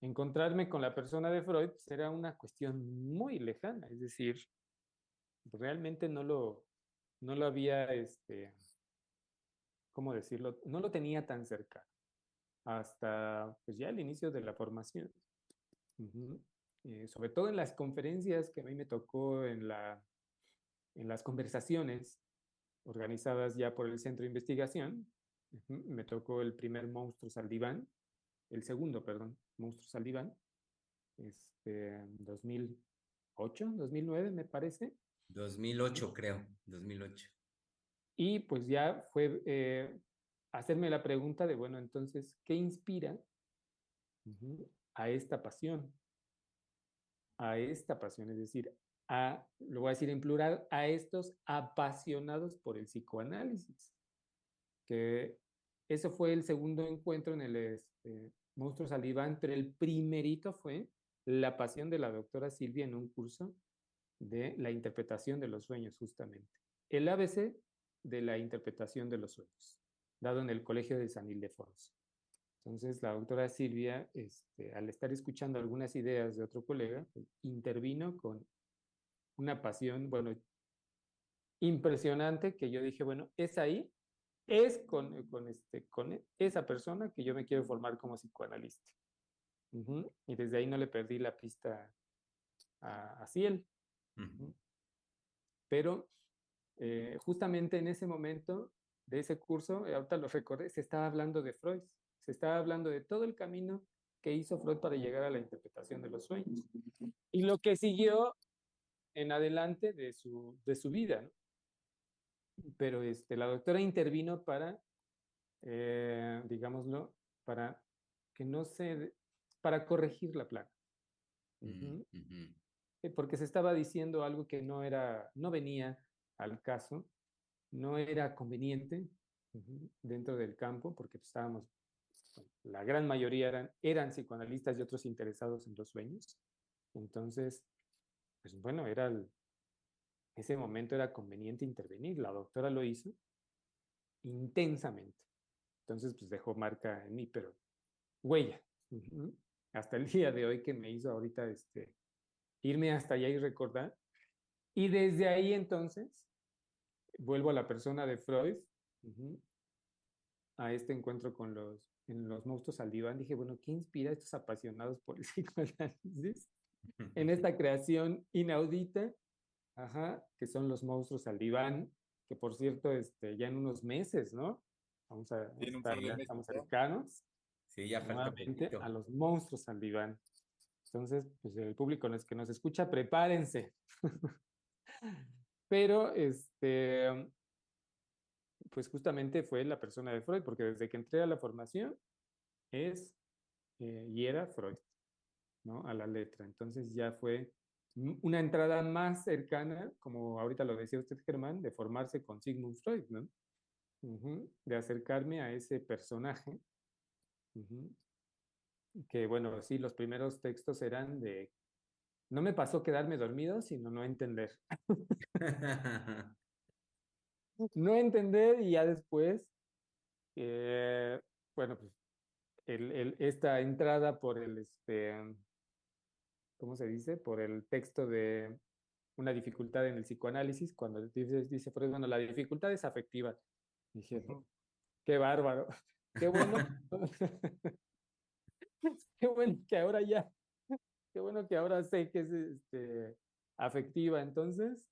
C: Encontrarme con la persona de Freud será una cuestión muy lejana, es decir, realmente no lo, no lo había, este, ¿cómo decirlo? No lo tenía tan cerca hasta pues ya el inicio de la formación. Eh, sobre todo en las conferencias que a mí me tocó en, la, en las conversaciones organizadas ya por el Centro de Investigación, me tocó el primer Monstruos al Diván, el segundo, perdón, Monstruos al Diván, este, 2008, 2009 me parece.
B: 2008 creo, 2008.
C: Y pues ya fue eh, hacerme la pregunta de, bueno, entonces, ¿qué inspira a esta pasión? A esta pasión, es decir, a, lo voy a decir en plural, a estos apasionados por el psicoanálisis. Que eso fue el segundo encuentro en el este, Monstruos al pero el primerito fue la pasión de la doctora Silvia en un curso de la interpretación de los sueños, justamente. El ABC de la interpretación de los sueños dado en el Colegio de San Ildefonso. Entonces, la doctora Silvia, este, al estar escuchando algunas ideas de otro colega, intervino con una pasión, bueno, impresionante, que yo dije, bueno, es ahí, es con, con, este, con esa persona que yo me quiero formar como psicoanalista. Y desde ahí no le perdí la pista a, a Ciel. Pero eh, justamente en ese momento de ese curso, eh, ahorita lo recordé, se estaba hablando de Freud, se estaba hablando de todo el camino que hizo Freud para llegar a la interpretación de los sueños y lo que siguió en adelante de su, de su vida. Pero este, la doctora intervino para, eh, digámoslo, para que no se, para corregir la plaga. Mm, eh, porque se estaba diciendo algo que no era, no venía al caso no era conveniente dentro del campo porque estábamos, la gran mayoría eran, eran psicoanalistas y otros interesados en los sueños. Entonces, pues bueno, era ese momento era conveniente intervenir. La doctora lo hizo intensamente. Entonces, pues dejó marca en mí, pero huella. Hasta el día de hoy que me hizo ahorita este, irme hasta allá y recordar. Y desde ahí entonces vuelvo a la persona de Freud, a este encuentro con los, en los monstruos al diván, dije, bueno, ¿qué inspira a estos apasionados por el psicoanálisis en esta creación inaudita? Ajá, que son los monstruos al diván, que por cierto, este, ya en unos meses, ¿no? Vamos a, estar, ya estamos cercanos.
B: Sí, ya falta
C: a los monstruos al diván. Entonces, pues el público que nos escucha, prepárense. Pero, este, pues justamente fue la persona de Freud, porque desde que entré a la formación es eh, y era Freud, ¿no? A la letra. Entonces ya fue una entrada más cercana, como ahorita lo decía usted, Germán, de formarse con Sigmund Freud, ¿no? de acercarme a ese personaje. Que bueno, sí, los primeros textos eran de no me pasó quedarme dormido, sino no entender. no entender y ya después, eh, bueno, pues el, esta entrada por el, este, ¿cómo se dice? Por el texto de una dificultad en el psicoanálisis, cuando dice, dice Freud, bueno, la dificultad es afectiva. Dije, qué bárbaro, qué bueno. qué bueno que ahora ya qué bueno que ahora sé que es este, afectiva. Entonces,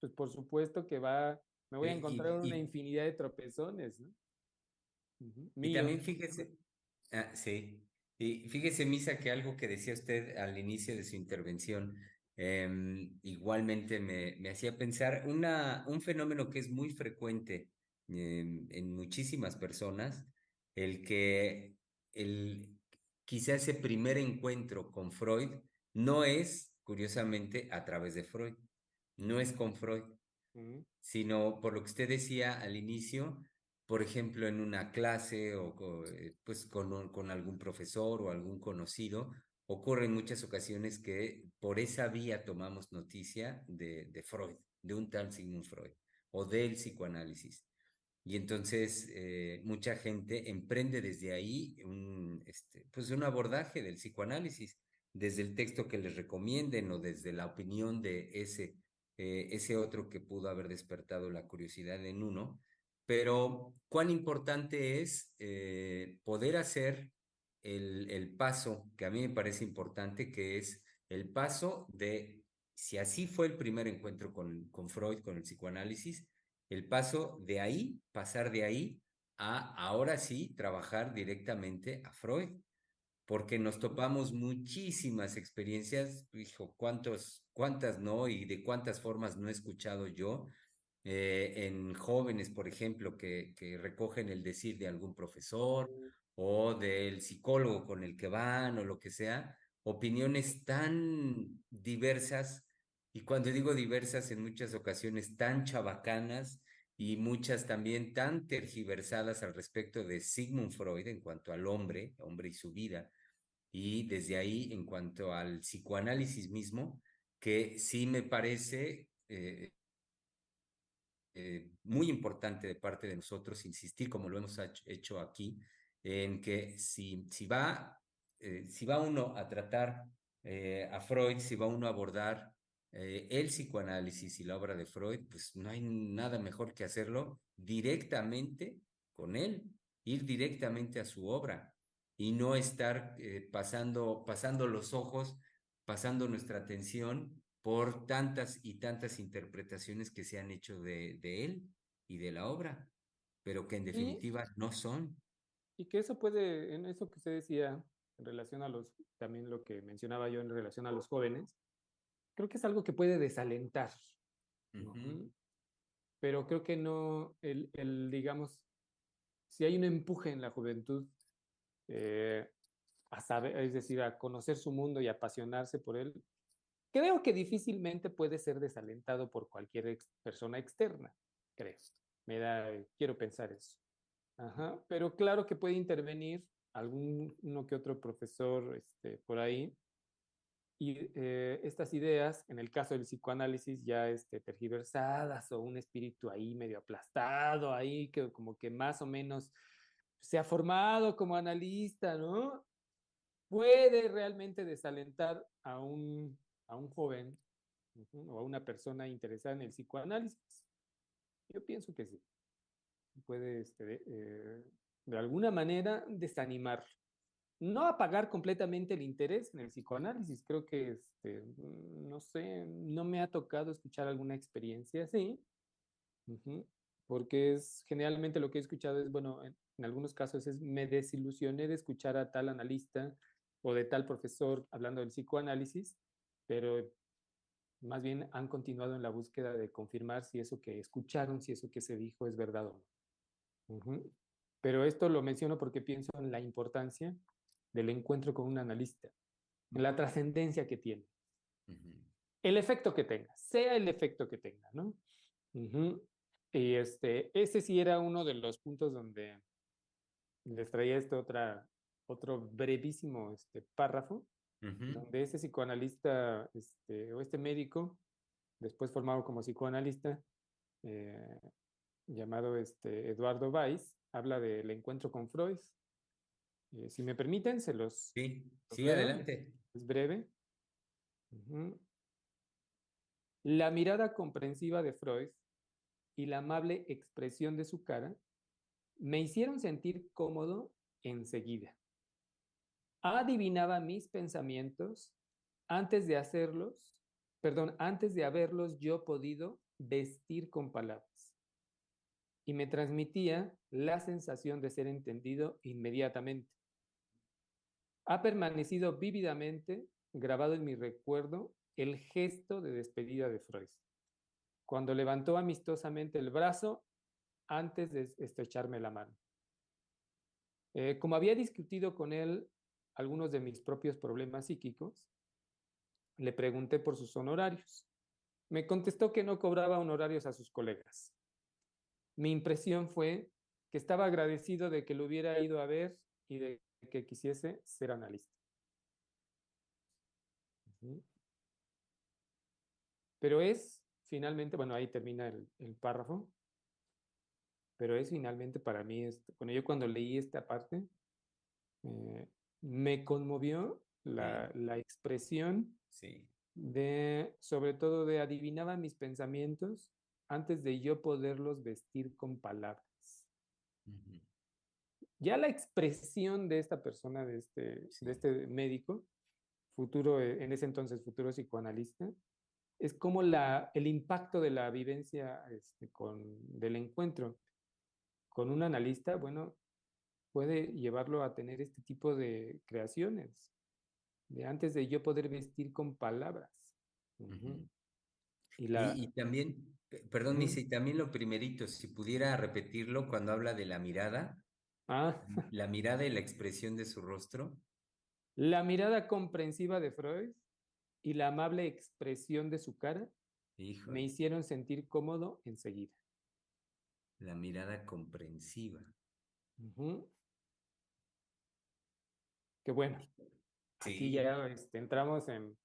C: pues por supuesto que va, me voy a encontrar una infinidad de tropezones, ¿no?
B: Y también fíjese, ah, sí, y fíjese, Misa, que algo que decía usted al inicio de su intervención, em, igualmente me, me, hacía pensar una, un fenómeno que es muy frecuente en muchísimas personas, el que el, quizá ese primer encuentro con Freud no es, curiosamente, a través de Freud, no es con Freud, sino por lo que usted decía al inicio, por ejemplo, en una clase o eh, pues con, con algún profesor o algún conocido, ocurre en muchas ocasiones que por esa vía tomamos noticia de, de Freud, de un tal Sigmund Freud o del psicoanálisis. Y entonces eh, mucha gente emprende desde ahí un, este, pues un abordaje del psicoanálisis, desde el texto que les recomienden o desde la opinión de ese eh, ese otro que pudo haber despertado la curiosidad en uno, pero cuán importante es eh, poder hacer el, el paso que a mí me parece importante, que es el paso de, si así fue el primer encuentro con, con Freud, con el psicoanálisis, el paso de ahí, pasar de ahí a ahora sí trabajar directamente a Freud, porque nos topamos muchísimas experiencias, hijo, cuántos, cuántas no y de cuántas formas no he escuchado yo eh, en jóvenes, por ejemplo, que, que recogen el decir de algún profesor o del psicólogo con el que van o lo que sea, opiniones tan diversas y cuando digo diversas en muchas ocasiones tan chabacanas y muchas también tan tergiversadas al respecto de Sigmund Freud en cuanto al hombre, hombre y su vida, y desde ahí en cuanto al psicoanálisis mismo, que sí me parece eh, eh, muy importante de parte de nosotros insistir, como lo hemos hecho aquí, en que si, si, va, eh, si va uno a tratar a Freud, si va uno a abordar el psicoanálisis y la obra de Freud, pues no hay nada mejor que hacerlo directamente con él, ir directamente a su obra y no estar pasando, pasando los ojos, pasando nuestra atención por tantas y tantas interpretaciones que se han hecho de, de él y de la obra, pero que en definitiva no son.
C: Y que eso puede, en eso que usted decía, en relación a los, también lo que mencionaba yo en relación a los jóvenes, creo que es algo que puede desalentar. Pero creo que no, el, el, digamos, si hay un empuje en la juventud eh, a saber, es decir, a conocer su mundo y apasionarse por él, creo que difícilmente puede ser desalentado por cualquier persona externa, creo. Me da, quiero pensar eso. Ajá, pero claro que puede intervenir algún uno que otro profesor este, por ahí. Y eh, estas ideas, en el caso del psicoanálisis, ya este, tergiversadas o un espíritu ahí medio aplastado, ahí que como que más o menos se ha formado como analista, ¿no? Puede realmente desalentar a un a un joven o a una persona interesada en el psicoanálisis? Yo pienso que sí. Puede este, eh, de alguna manera desanimar. No apagar completamente el interés en el psicoanálisis. Creo que, este, no sé, no me ha tocado escuchar alguna experiencia así. Porque es generalmente lo que he escuchado es, bueno, en, en algunos casos es me desilusioné de escuchar a tal analista o de tal profesor hablando del psicoanálisis pero más bien han continuado en la búsqueda de confirmar si eso que escucharon, si eso que se dijo es verdad o no. Pero esto lo menciono porque pienso en la importancia del encuentro con un analista, en la trascendencia que tiene, el efecto que tenga, sea el efecto que tenga, ¿no? Y este, ese sí era uno de los puntos donde les traía este otra, otro brevísimo este, párrafo donde ese psicoanalista este, o este médico, después formado como psicoanalista, eh, llamado este, Eduardo Weiss, habla del encuentro con Freud. Eh, si me permiten, se los...
B: Sí, sí, adelante.
C: Es breve. La mirada comprensiva de Freud y la amable expresión de su cara me hicieron sentir cómodo enseguida adivinaba mis pensamientos antes de hacerlos, perdón, antes de haberlos yo podido vestir con palabras. Y me transmitía la sensación de ser entendido inmediatamente. Ha permanecido vívidamente grabado en mi recuerdo el gesto de despedida de Freud, cuando levantó amistosamente el brazo antes de estrecharme la mano. Eh, como había discutido con él algunos de mis propios problemas psíquicos, le pregunté por sus honorarios. Me contestó que no cobraba honorarios a sus colegas. Mi impresión fue que estaba agradecido de que lo hubiera ido a ver y de que quisiese ser analista. Pero es finalmente, bueno, ahí termina el, párrafo, pero es finalmente para mí, este, bueno, yo cuando leí esta parte, eh, me conmovió la, la expresión de, sobre todo de adivinaba mis pensamientos antes de yo poderlos vestir con palabras. Ya la expresión de esta persona, de este, de este médico, futuro, eh, en ese entonces futuro psicoanalista, es como la, el impacto de la vivencia este, con, del encuentro. Con un analista, bueno, puede llevarlo a tener este tipo de creaciones, de antes de yo poder vestir con palabras.
B: y, la... y, también, perdón, dice y también lo primerito, si pudiera repetirlo cuando habla de la mirada, ah. la mirada y la expresión de su rostro.
C: La mirada comprensiva de Freud y la amable expresión de su cara me hicieron sentir cómodo enseguida.
B: La mirada comprensiva.
C: Bueno. Aquí ya este, entramos en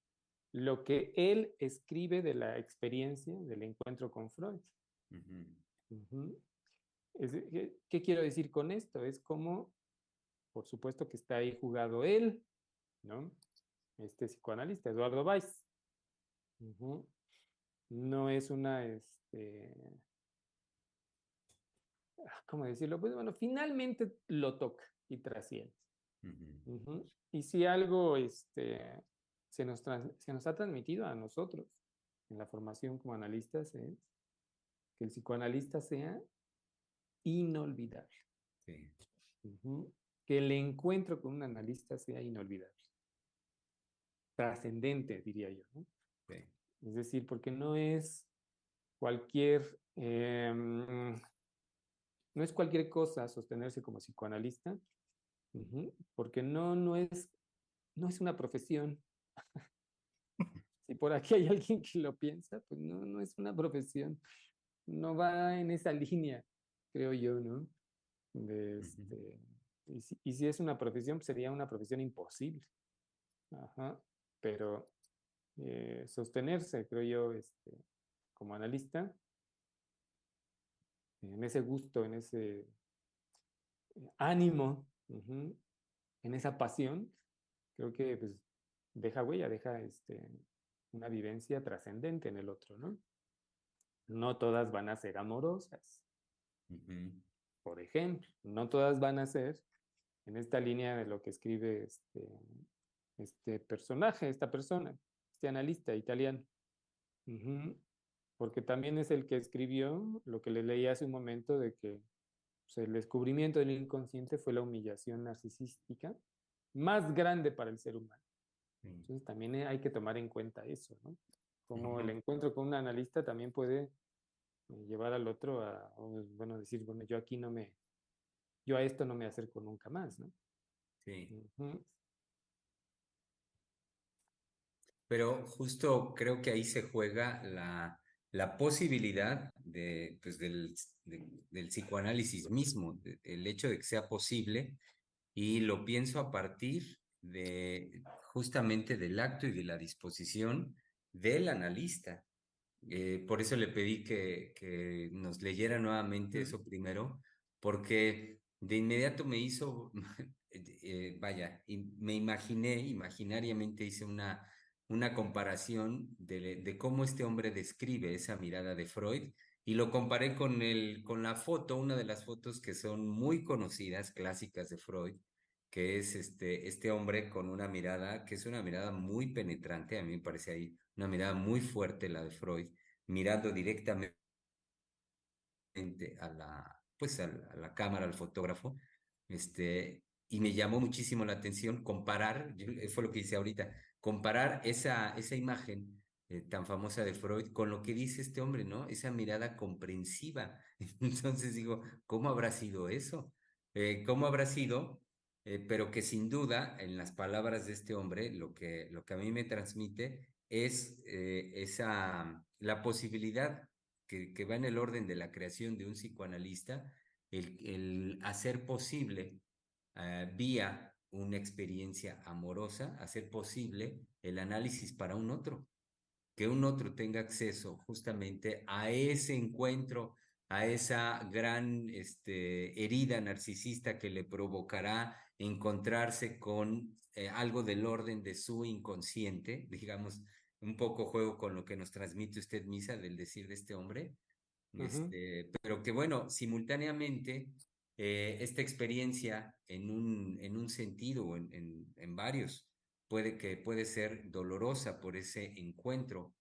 C: lo que él escribe de la experiencia del encuentro con Freud. ¿qué, quiero decir con esto? Es como, por supuesto que está ahí jugado él, ¿no? Este psicoanalista, Eduardo Weiss. No es una, este, Ah, ¿cómo decirlo? Pues bueno, finalmente lo toca y trasciende. Y si algo este, se, nos se nos ha transmitido a nosotros en la formación como analistas es que el psicoanalista sea inolvidable. Que el encuentro con un analista sea inolvidable. Trascendente, diría yo. Es decir, porque no es cualquier em, no es cualquier cosa sostenerse como psicoanalista, porque no, no, es, no es una profesión. si por aquí hay alguien que lo piensa, pues no, no es una profesión. No va en esa línea, creo yo, ¿no? Este, y, si, es una profesión, pues sería una profesión imposible. Pero eh, sostenerse, creo yo, este, como analista, en ese gusto, en ese en esa pasión, creo que pues, deja huella, deja este, una vivencia trascendente en el otro, ¿no? No todas van a ser amorosas. Por ejemplo, no todas van a ser en esta línea de lo que escribe este, este personaje, esta persona, este analista italiano porque también es el que escribió lo que le leí hace un momento de que pues, el descubrimiento del inconsciente fue la humillación narcisística más grande para el ser humano. Entonces también hay que tomar en cuenta eso, ¿no? Como el encuentro con un analista también puede eh, llevar al otro a, bueno, decir, bueno, yo aquí no me, yo a esto no me acerco nunca más, ¿no?
B: Sí. Pero justo creo que ahí se juega la, la posibilidad de, pues, del, del, psicoanálisis mismo, el hecho de que sea posible, y lo pienso a partir de justamente del acto y de la disposición del analista. Eh, por eso le pedí que, que nos leyera nuevamente eso primero, porque de inmediato me hizo, eh, vaya, me imaginé, imaginariamente hice una una comparación de, cómo este hombre describe esa mirada de Freud y lo comparé con, el, con la foto, una de las fotos que son muy conocidas, clásicas de Freud, que es este, este hombre con una mirada, que es una mirada muy penetrante, a mí me parece ahí una mirada muy fuerte la de Freud, mirando directamente a la, pues a la, cámara, al fotógrafo, este, y me llamó muchísimo la atención comparar, fue lo que hice ahorita, comparar esa, esa imagen eh, tan famosa de Freud con lo que dice este hombre, ¿no? Esa mirada comprensiva. Entonces digo, ¿cómo habrá sido eso? Eh, ¿Cómo habrá sido? Eh, pero que sin duda, en las palabras de este hombre, lo que, lo que a mí me transmite es esa, la posibilidad que, que, va en el orden de la creación de un psicoanalista, el, el hacer posible vía una experiencia amorosa, hacer posible el análisis para un otro, que un otro tenga acceso justamente a ese encuentro, a esa gran este, herida narcisista que le provocará encontrarse con eh, algo del orden de su inconsciente, digamos, un poco juego con lo que nos transmite usted, Misa, del decir de este hombre. Este, pero que bueno, simultáneamente eh, esta experiencia en un, en un sentido en, en, en, varios puede que puede ser dolorosa por ese encuentro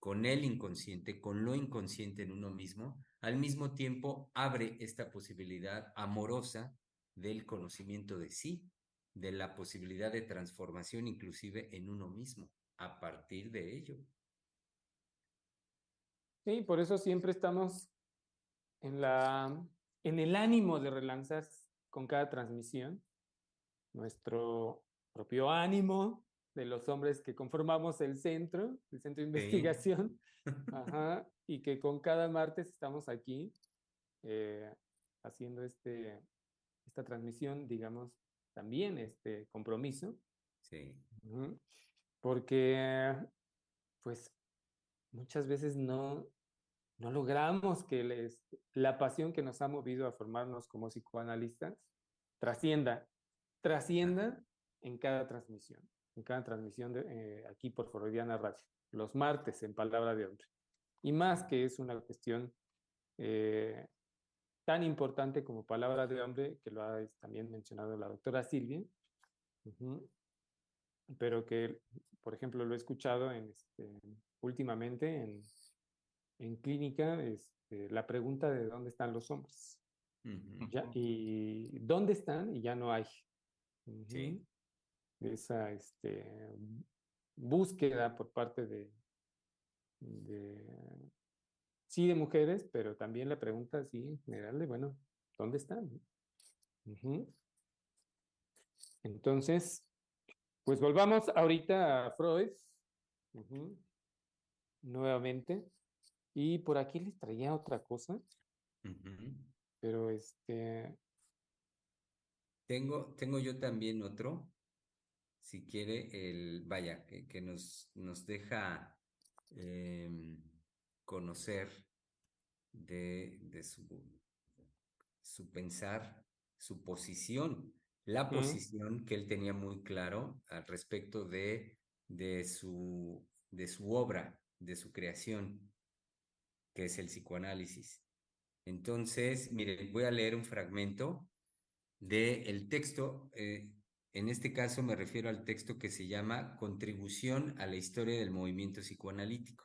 B: con el inconsciente, con lo inconsciente en uno mismo, al mismo tiempo abre esta posibilidad amorosa del conocimiento de sí, de la posibilidad de transformación inclusive en uno mismo a partir de ello.
C: Sí, por eso siempre estamos en, la, en el ánimo de relanzar con cada transmisión nuestro propio ánimo de los hombres que conformamos el centro, el centro de investigación, ajá, y que con cada martes estamos aquí eh, haciendo este, esta transmisión, digamos, también este compromiso.
B: Sí.
C: Porque, pues, muchas veces no, no logramos que les, la pasión que nos ha movido a formarnos como psicoanalistas trascienda, trascienda en cada transmisión, en cada transmisión de, eh, aquí por Freudiana Radio, los martes en Palabra de Hombre. Y más que es una cuestión eh, tan importante como palabra de hombre, que lo ha también mencionado la doctora Silvia, pero que, por ejemplo, lo he escuchado en, este, últimamente en, en clínica, este, la pregunta de dónde están los hombres. ya, y dónde están y ya no hay.
B: Sí.
C: Esa este, búsqueda por parte de, de sí de mujeres, pero también la pregunta, sí, en general, de, bueno, ¿dónde están? Entonces, pues volvamos ahorita a Freud, nuevamente, y por aquí les traía otra cosa, pero este...
B: Tengo, tengo yo también otro, si quiere, el, vaya, que, que nos, nos deja eh, conocer de, de su, su, pensar, su posición, la posición que él tenía muy claro al respecto de, de, su, de su obra, de su creación, que es el psicoanálisis. Entonces, miren, voy a leer un fragmento del el texto. Eh, en este caso me refiero al texto que se llama Contribución a la historia del movimiento psicoanalítico.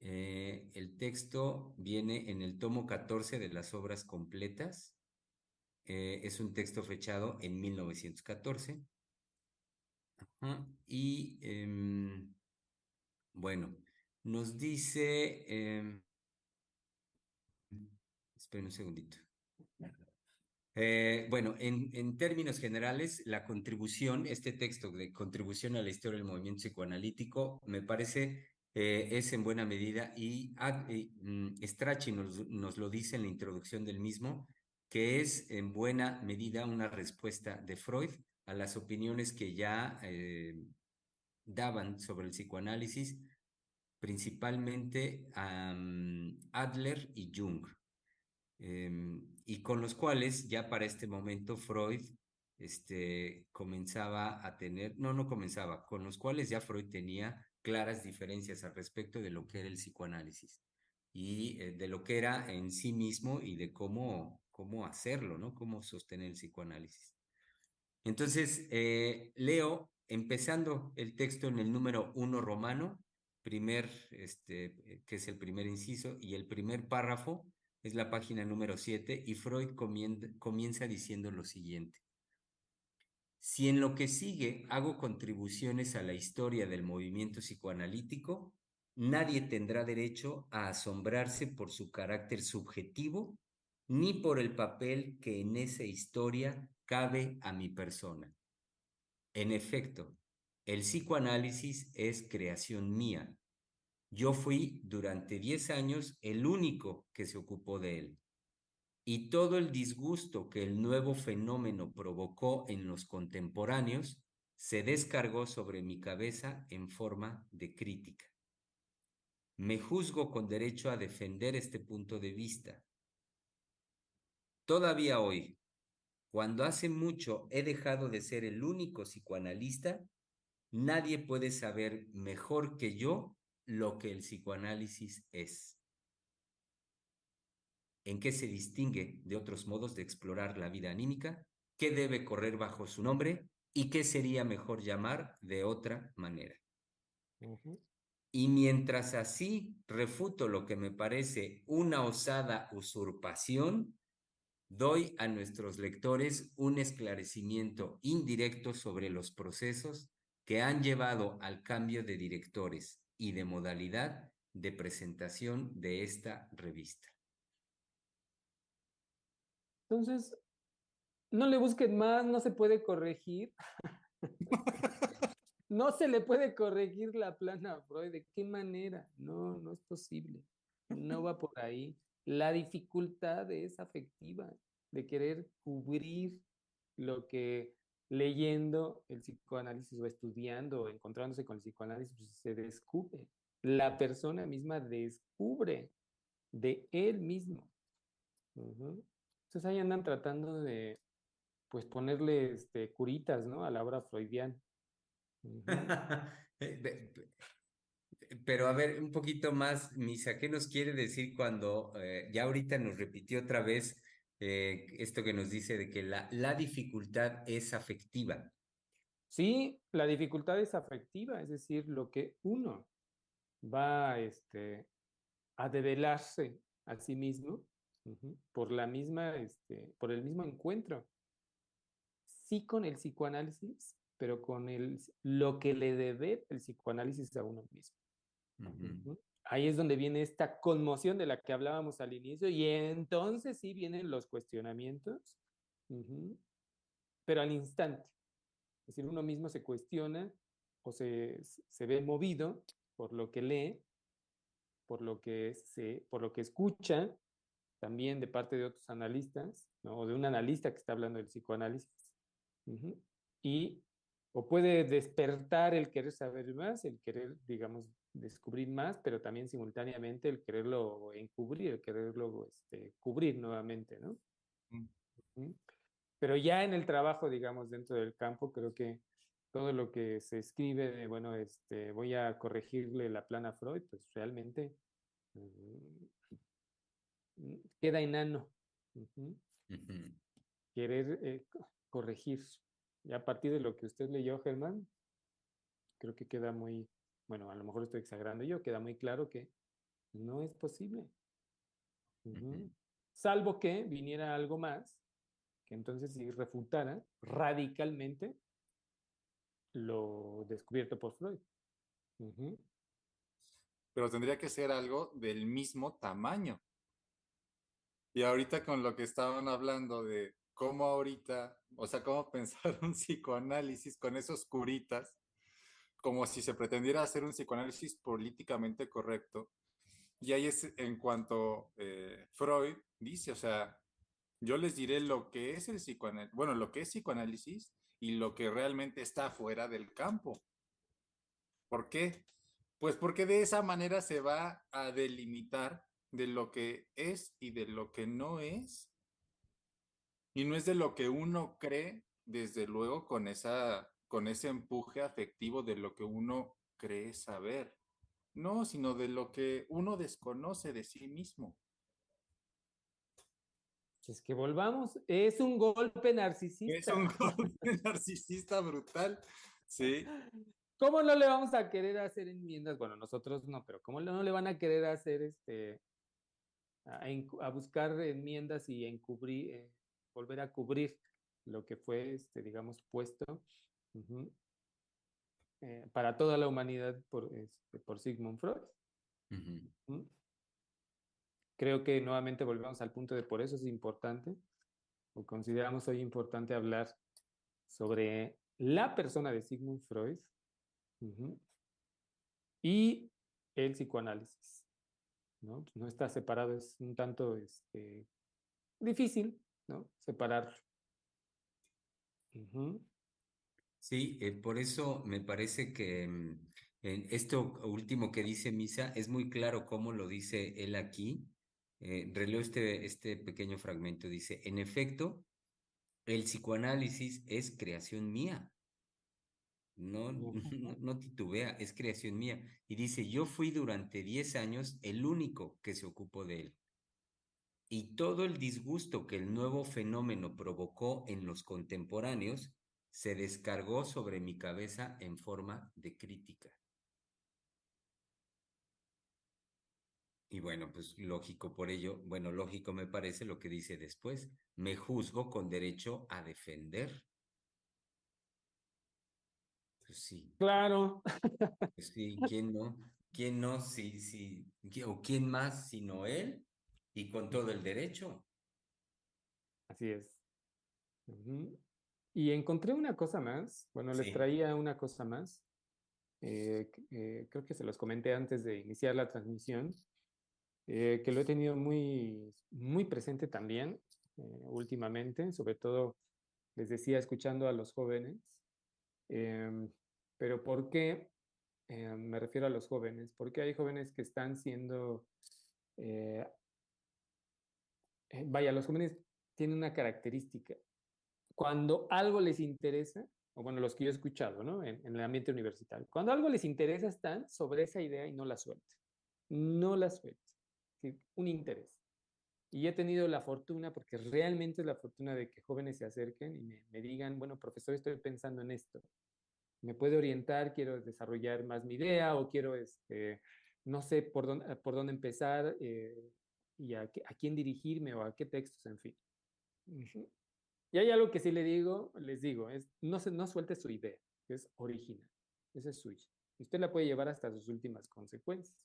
B: Eh, el texto viene en el tomo 14 de las obras completas. Eh, es un texto fechado en 1914. Y em, bueno, nos dice... Eh, esperen un segundito. Eh, bueno, en, en, términos generales, la contribución, este texto de contribución a la historia del movimiento psicoanalítico, me parece eh, es en buena medida, y, mm, Strachey nos, nos, lo dice en la introducción del mismo, que es en buena medida una respuesta de Freud a las opiniones que ya eh, daban sobre el psicoanálisis, principalmente a Adler y Jung, em, y con los cuales ya para este momento Freud este, comenzaba a tener, no, no comenzaba, con los cuales ya Freud tenía claras diferencias al respecto de lo que era el psicoanálisis y eh, de lo que era en sí mismo y de cómo, cómo hacerlo, ¿no? Cómo sostener el psicoanálisis. Entonces, eh, leo, empezando el texto en el número uno romano, primer, este, que es el primer inciso, y el primer párrafo es la página número siete, y Freud comienza diciendo lo siguiente. Si en lo que sigue hago contribuciones a la historia del movimiento psicoanalítico, nadie tendrá derecho a asombrarse por su carácter subjetivo ni por el papel que en esa historia cabe a mi persona. En efecto, el psicoanálisis es creación mía. Yo fui durante diez años el único que se ocupó de él y todo el disgusto que el nuevo fenómeno provocó en los contemporáneos se descargó sobre mi cabeza en forma de crítica. Me juzgo con derecho a defender este punto de vista. Todavía hoy, cuando hace mucho he dejado de ser el único psicoanalista, nadie puede saber mejor que yo lo que el psicoanálisis es. ¿En qué se distingue de otros modos de explorar la vida anímica? ¿Qué debe correr bajo su nombre? ¿Y qué sería mejor llamar de otra manera? Y mientras así refuto lo que me parece una osada usurpación, doy a nuestros lectores un esclarecimiento indirecto sobre los procesos que han llevado al cambio de directores y de modalidad de presentación de esta revista.
C: Entonces, no le busquen más, no se puede corregir. no se le puede corregir la plana Freud. ¿De qué manera? No, no es posible. No va por ahí. La dificultad es afectiva, de querer cubrir lo que leyendo el psicoanálisis o estudiando o encontrándose con el psicoanálisis pues, se descubre. La persona misma descubre de él mismo. Entonces ahí andan tratando de pues ponerle este, curitas, ¿no? A la obra freudiana.
B: Eh, pero a ver, un poquito más, Misa, ¿qué nos quiere decir cuando eh, ya ahorita nos repitió otra vez eh, esto que nos dice de que la, la dificultad es afectiva?
C: Sí, la dificultad es afectiva, es decir, lo que uno va este, a develarse a sí mismo por la misma, este, por el mismo encuentro. Sí con el psicoanálisis, pero con el, lo que le debe el psicoanálisis a uno mismo. Ahí es donde viene esta conmoción de la que hablábamos al inicio y entonces sí vienen los cuestionamientos, pero al instante. Es decir, uno mismo se cuestiona o se, se ve movido por lo que lee, por lo que, se, por lo que escucha, también de parte de otros analistas, o de un analista que está hablando del psicoanálisis. Y o puede despertar el querer saber más, el querer, digamos, descubrir más, pero también simultáneamente el quererlo encubrir, el quererlo este, cubrir nuevamente, ¿no? Mm. Pero ya en el trabajo, digamos, dentro del campo, creo que todo lo que se escribe de, bueno, este, voy a corregirle la plana a Freud, pues realmente mm, queda enano. Querer eh, corregir. Y a partir de lo que usted leyó, Germán, creo que queda muy, bueno, a lo mejor estoy exagerando yo, queda muy claro que no es posible. Salvo que viniera algo más, que entonces sí refutara radicalmente lo descubierto por Freud.
D: Pero tendría que ser algo del mismo tamaño. Y ahorita con lo que estaban hablando de cómo ahorita, o sea, cómo pensar un psicoanálisis con esos curitas, como si se pretendiera hacer un psicoanálisis políticamente correcto. Y ahí es en cuanto eh, Freud dice, o sea, yo les diré lo que es el psicoanálisis, bueno, lo que es psicoanálisis y lo que realmente está fuera del campo. ¿Por qué? Pues porque de esa manera se va a delimitar de lo que es y de lo que no es. Y no es de lo que uno cree, desde luego, con, esa, con ese empuje afectivo de lo que uno cree saber. No, sino de lo que uno desconoce de sí mismo.
C: Es que volvamos, es un golpe narcisista.
D: Es un golpe narcisista brutal, sí.
C: ¿Cómo no le vamos a querer hacer enmiendas? Bueno, nosotros no, pero ¿cómo no le van a querer hacer este a, buscar enmiendas y encubrir, eh, volver a cubrir lo que fue, este, digamos, puesto eh, para toda la humanidad por, este, por Sigmund Freud. Creo que nuevamente volvemos al punto de por eso es importante, o consideramos hoy importante hablar sobre la persona de Sigmund Freud y el psicoanálisis. ¿no? no está separado, es un tanto este, difícil, ¿no? Separarlo.
B: Sí, eh, por eso me parece que mm, en esto último que dice Misa es muy claro cómo lo dice él aquí. Eh, releo este, este pequeño fragmento. Dice, en efecto, el psicoanálisis es creación mía. no, no, no titubea, es creación mía. Y dice, yo fui durante 10 años el único que se ocupó de él. Y todo el disgusto que el nuevo fenómeno provocó en los contemporáneos se descargó sobre mi cabeza en forma de crítica. Y bueno, pues lógico por ello, bueno, lógico me parece lo que dice después, me juzgo con derecho a defender. Pues sí.
C: Claro.
B: Pues sí, ¿quién no? ¿Quién no? Sí, sí. ¿O quién más sino él? Y con todo el derecho.
C: Así es. Y encontré una cosa más. Bueno, les traía una cosa más. Eh, eh, creo que se los comenté antes de iniciar la transmisión. Eh, que lo he tenido muy, muy presente también últimamente, sobre todo, les decía, escuchando a los jóvenes. Em, pero ¿por qué? me refiero a los jóvenes, porque hay jóvenes que están siendo vaya, los jóvenes tienen una característica. Cuando algo les interesa, o bueno, los que yo he escuchado, ¿no? En, el ambiente universitario, cuando algo les interesa, están sobre esa idea y no la sueltan. No la sueltan. Un interés. Y he tenido la fortuna, porque realmente es la fortuna de que jóvenes se acerquen y me, me digan, bueno, profesor, estoy pensando en esto. ¿Me puede orientar? Quiero desarrollar más mi idea o quiero, este, no sé por dónde, por dónde empezar. Eh, y a, quién dirigirme o a qué textos, en fin. Y hay algo que sí le digo, les digo, es no, se, no suelte su idea, que es original, esa es suya. Usted la puede llevar hasta sus últimas consecuencias.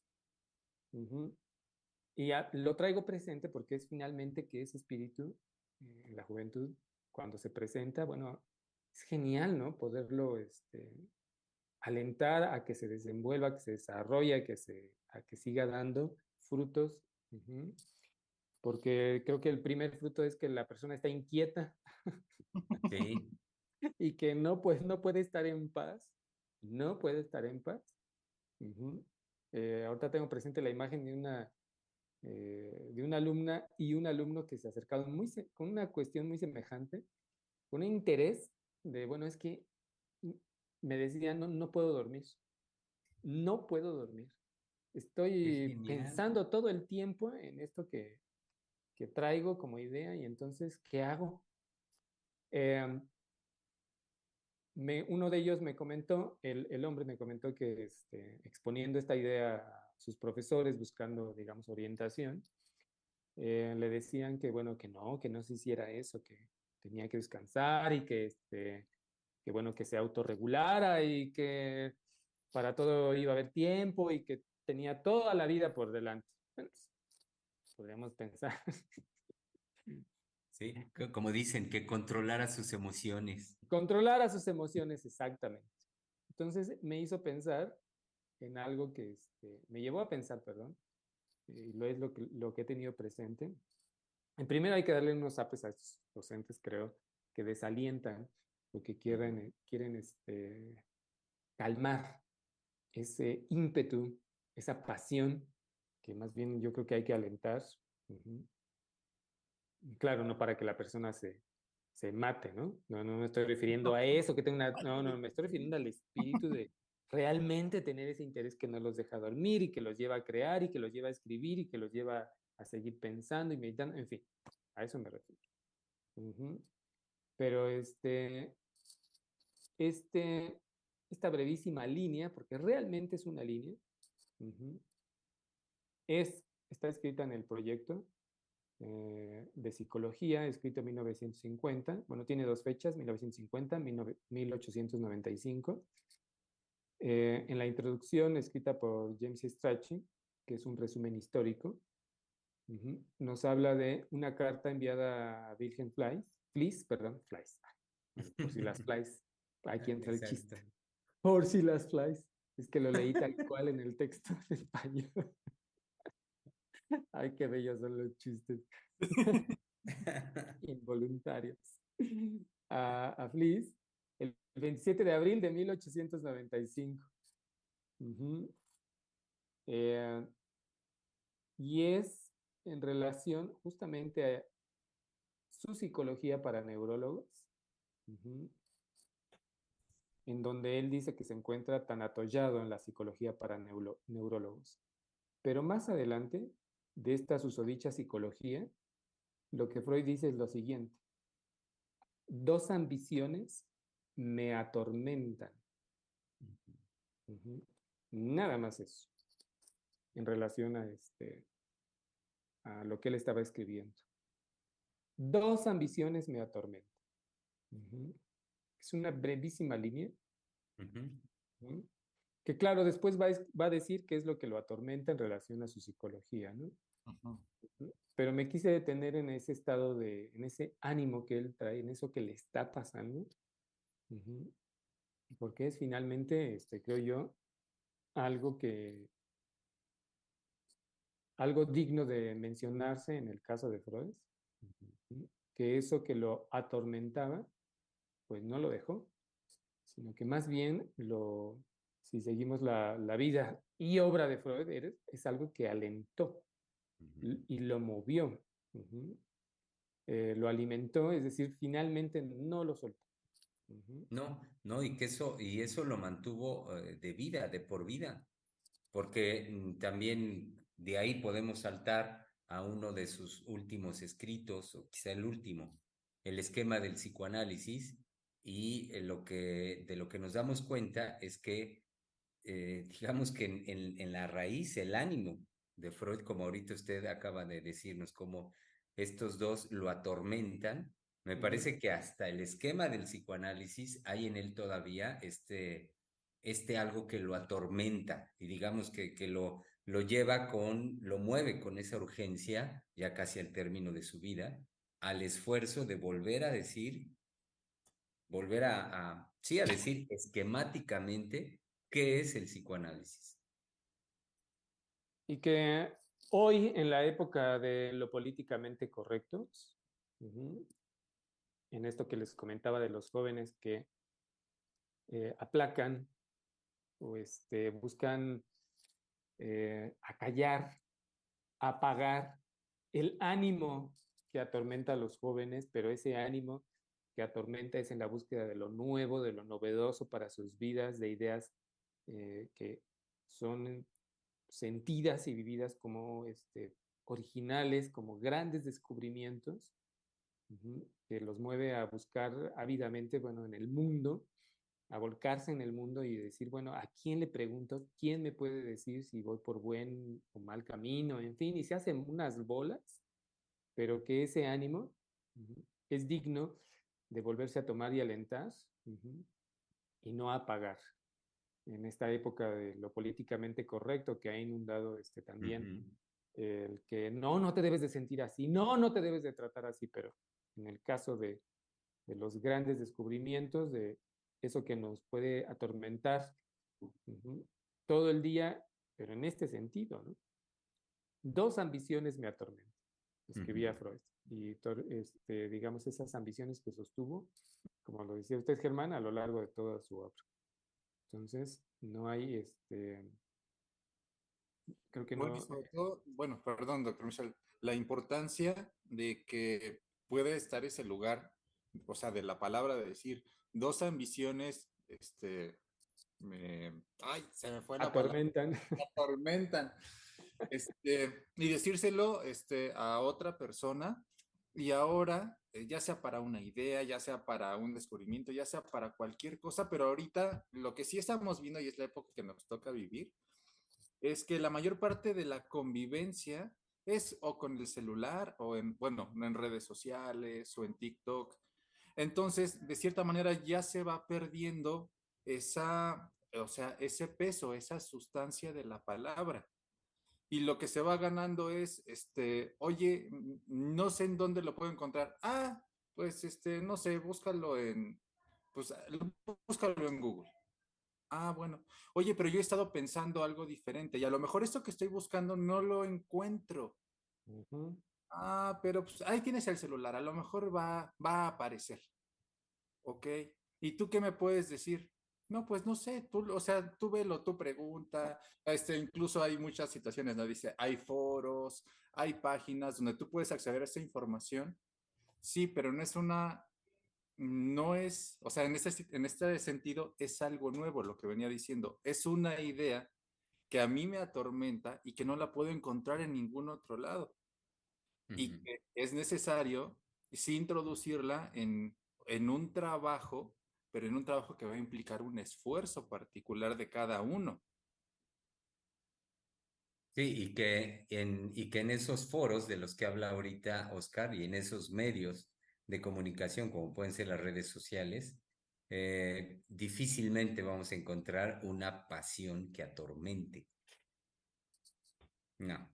C: Y lo traigo presente porque es finalmente que ese espíritu eh, la juventud, cuando se presenta, bueno, es genial, ¿no? Poderlo este, alentar a que se desenvuelva, a que se desarrolle, a que, se, a que siga dando frutos porque creo que el primer fruto es que la persona está inquieta.
B: Sí.
C: y que no, pues, no puede estar en paz. No puede estar en paz. Eh, ahorita tengo presente la imagen de una, eh, de una alumna y un alumno que se ha acercado muy, con una cuestión muy semejante, con un interés de, bueno, es que me decía, no, no puedo dormir. No puedo dormir. Estoy pensando todo el tiempo en esto que, que, traigo como idea y entonces, ¿qué hago? Em, uno de ellos me comentó, el, el hombre me comentó que este, exponiendo esta idea a sus profesores, buscando, digamos, orientación, eh, le decían que, bueno, que no, que no se hiciera eso, que tenía que descansar y que, este, que bueno, que se autorregulara y que para todo iba a haber tiempo y que tenía toda la vida por delante. Pues, podríamos pensar.
B: Sí, como dicen, que controlara sus emociones.
C: Controlara sus emociones, exactamente. Entonces me hizo pensar en algo que este, me llevó a pensar, perdón, y lo es lo que, lo que he tenido presente. En primero hay que darle unos apes a estos docentes, creo, que desalientan lo que quieren, quieren este, calmar ese ímpetu esa pasión que más bien yo creo que hay que alentar. Claro, no para que la persona se, se mate, ¿no? No, no me estoy refiriendo a eso, que tenga una... No, no, me estoy refiriendo al espíritu de realmente tener ese interés que no los deja dormir y que los lleva a crear y que los lleva a escribir y que los lleva a seguir pensando y meditando, en fin, a eso me refiero. Pero este, este, esta brevísima línea, porque realmente es una línea, es, está escrita en el proyecto eh, de psicología, escrito en 1950. Bueno, tiene dos fechas, 1950, 1895. Eh, en la introducción, escrita por James Strachey, que es un resumen histórico, nos habla de una carta enviada a Virgen Flies, Flies, perdón, Flies, por si las Flies, aquí entra el chiste, por si las Flies, es que lo leí tal cual en el texto de español. Ay, qué bellos son los chistes. Involuntarios. A, a Flies, el 27 de abril de 1895. Eh, y es en relación justamente a su psicología para neurólogos. en donde él dice que se encuentra tan atollado en la psicología para neurólogos. Pero más adelante, de esta susodicha psicología, lo que Freud dice es lo siguiente. Dos ambiciones me atormentan. Nada más eso en relación a, este, a lo que él estaba escribiendo. Dos ambiciones me atormentan. Es una brevísima línea. Que claro, después va, va, a decir qué es lo que lo atormenta en relación a su psicología, ¿no? Pero me quise detener en ese estado de, en ese ánimo que él trae, en eso que le está pasando. Porque es finalmente, este, creo yo, algo que, algo digno de mencionarse en el caso de Freud, que eso que lo atormentaba, pues no lo dejó, sino que más bien lo, si seguimos la, la vida y obra de Freud, es algo que alentó y lo movió, eh, lo alimentó, es decir, finalmente no lo soltó.
B: No, no, y que eso, y eso lo mantuvo eh, de vida, de por vida, porque mm, también de ahí podemos saltar a uno de sus últimos escritos, o quizá el último, el esquema del psicoanálisis, y eh, lo que, de lo que nos damos cuenta es que, digamos que en, en, la raíz, el ánimo de Freud, como ahorita usted acaba de decirnos, cómo estos dos lo atormentan, me parece que hasta el esquema del psicoanálisis hay en él todavía este, este algo que lo atormenta y digamos que, que lo, lo lleva con, lo mueve con esa urgencia, ya casi al término de su vida, al esfuerzo de volver a decir, volver a, a sí, a decir esquemáticamente qué es el psicoanálisis.
C: Y que hoy, en la época de lo políticamente correcto, en esto que les comentaba de los jóvenes que eh, aplacan o este, buscan eh, acallar, apagar el ánimo que atormenta a los jóvenes, pero ese ánimo que atormenta es en la búsqueda de lo nuevo, de lo novedoso para sus vidas, de ideas eh, que son sentidas y vividas como este, originales, como grandes descubrimientos, que los mueve a buscar ávidamente, bueno, en el mundo, a volcarse en el mundo y decir, bueno, ¿a quién le pregunto? ¿Quién me puede decir si voy por buen o mal camino? En fin, y se hacen unas bolas, pero que ese ánimo es digno de volverse a tomar y alentar y no apagar en esta época de lo políticamente correcto que ha inundado este también el que no, no te debes de sentir así, no, no te debes de tratar así, pero en el caso de, de los grandes descubrimientos, de eso que nos puede atormentar todo el día, pero en este sentido, ¿no? Dos ambiciones me atormentan, escribía Freud, y este, digamos esas ambiciones que sostuvo, como lo decía usted, Germán, a lo largo de toda su obra. Entonces, no hay este.
D: Creo que bueno, no. bueno, perdón, doctor Michel, la importancia de que puede estar ese lugar, o sea, de la palabra de decir dos ambiciones, este, me, ay, se me fue la
C: atormentan.
D: Palabra, atormentan. Este, y decírselo este, a otra persona y ahora, eh, ya sea para una idea, ya sea para un descubrimiento, ya sea para cualquier cosa, pero ahorita lo que sí estamos viendo y es la época que nos toca vivir, es que la mayor parte de la convivencia es o con el celular o en, bueno, en redes sociales o en TikTok. Entonces, de cierta manera ya se va perdiendo esa, o sea, ese peso, esa sustancia de la palabra y lo que se va ganando es, este, oye, no sé en dónde lo puedo encontrar. Ah, pues, este, no sé, búscalo en, pues, búscalo en Google. Ah, bueno. Oye, pero yo he estado pensando algo diferente y a lo mejor esto que estoy buscando no lo encuentro. Ah, pero pues ahí tienes el celular, a lo mejor va, va a aparecer. Ok. ¿Y tú qué me puedes decir? No, pues no sé, tú, o sea, tú velo, tú pregunta, este, incluso hay muchas situaciones, ¿no? Dice, hay foros, hay páginas donde tú puedes acceder a esa información, sí, pero no es una, no es, o sea, en este, en este sentido es algo nuevo lo que venía diciendo. Es una idea que a mí me atormenta y que no la puedo encontrar en ningún otro lado. Y que es necesario sí introducirla en, en un trabajo, pero en un trabajo que va a implicar un esfuerzo particular de cada uno.
B: Sí, y que, en, y que en esos foros de los que habla ahorita Oscar y en esos medios de comunicación, como pueden ser las redes sociales, eh, difícilmente vamos a encontrar una pasión que atormente. No.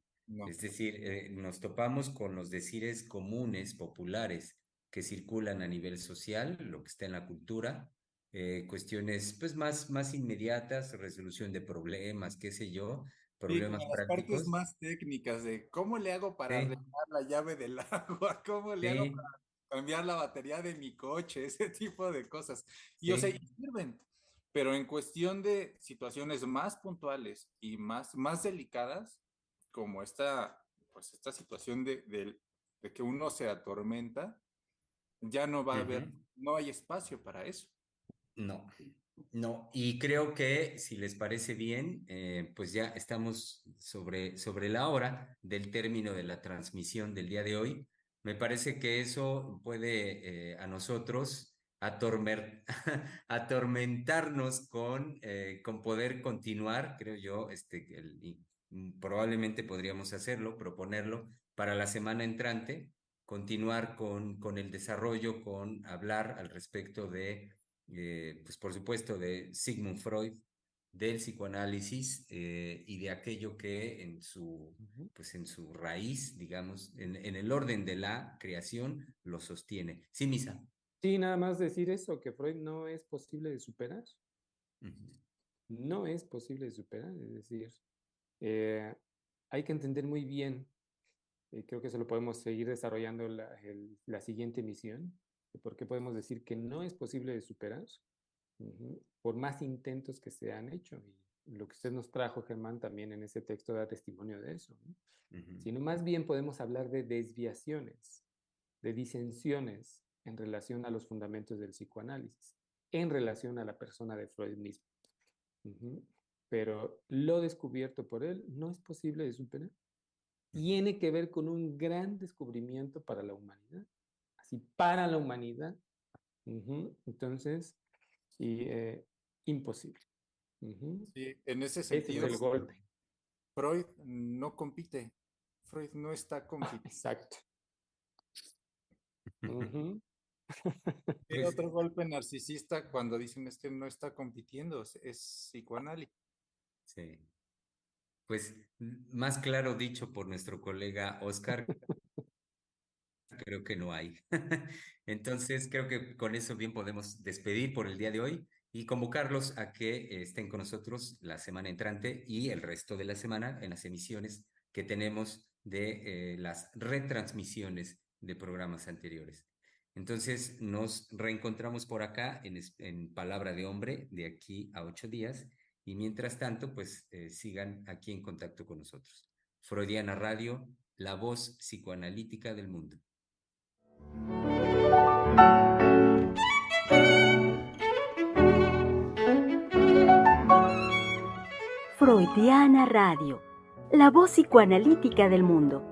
B: Es decir, eh, nos topamos con los decires comunes, populares, que circulan a nivel social, lo que está en la cultura, eh, cuestiones pues más, más inmediatas, resolución de problemas, qué sé yo, problemas
D: sí, las partes más técnicas de cómo le hago para arreglar la llave del agua, cómo le hago para cambiar la batería de mi coche, ese tipo de cosas. Y o sea, sirven. Pero en cuestión de situaciones más puntuales y más, más delicadas, como esta, pues esta situación de, de, que uno se atormenta, ya no va a haber, no hay espacio para eso.
B: No, no, y creo que si les parece bien, eh, pues ya estamos sobre, sobre la hora del término de la transmisión del día de hoy. Me parece que eso puede eh, a nosotros atormentarnos con, eh, con poder continuar, creo yo, este, probablemente podríamos hacerlo, proponerlo para la semana entrante, continuar con, con el desarrollo, con hablar al respecto de, eh, pues por supuesto, de Sigmund Freud, del psicoanálisis eh, y de aquello que en su, pues en su raíz, digamos, en, en, el orden de la creación, lo sostiene. Sí, Misa.
C: Sí, nada más decir eso, que Freud no es posible de superar. No es posible de superar, es decir, eh, hay que entender muy bien, y creo que eso lo podemos seguir desarrollando la, la siguiente misión, por qué podemos decir que no es posible de superar por más intentos que se han hecho. Y lo que usted nos trajo, Germán, también en ese texto da testimonio de eso. Sino más bien podemos hablar de desviaciones, de disensiones en relación a los fundamentos del psicoanálisis, en relación a la persona de Freud mismo. Pero lo descubierto por él no es posible de superar. Tiene que ver con un gran descubrimiento para la humanidad. Así, para la humanidad. Entonces, y eh, imposible.
D: Sí, en ese sentido,
C: el golpe.
D: Freud no compite. Freud no está compitiendo.
C: Exacto.
D: Pues otro golpe narcisista cuando dicen es que no está compitiendo, es psicoanálisis.
B: Sí. Pues más claro dicho por nuestro colega Oscar, creo que no hay. Entonces, creo que con eso bien podemos despedir por el día de hoy y convocarlos a que estén con nosotros la semana entrante y el resto de la semana en las emisiones que tenemos de eh, las retransmisiones de programas anteriores. Entonces, nos reencontramos por acá en, en Palabra de Hombre de aquí a ocho días y mientras tanto, pues eh, sigan aquí en contacto con nosotros. Freudiana Radio, la voz psicoanalítica del mundo.
A: Freudiana Radio, la voz psicoanalítica del mundo.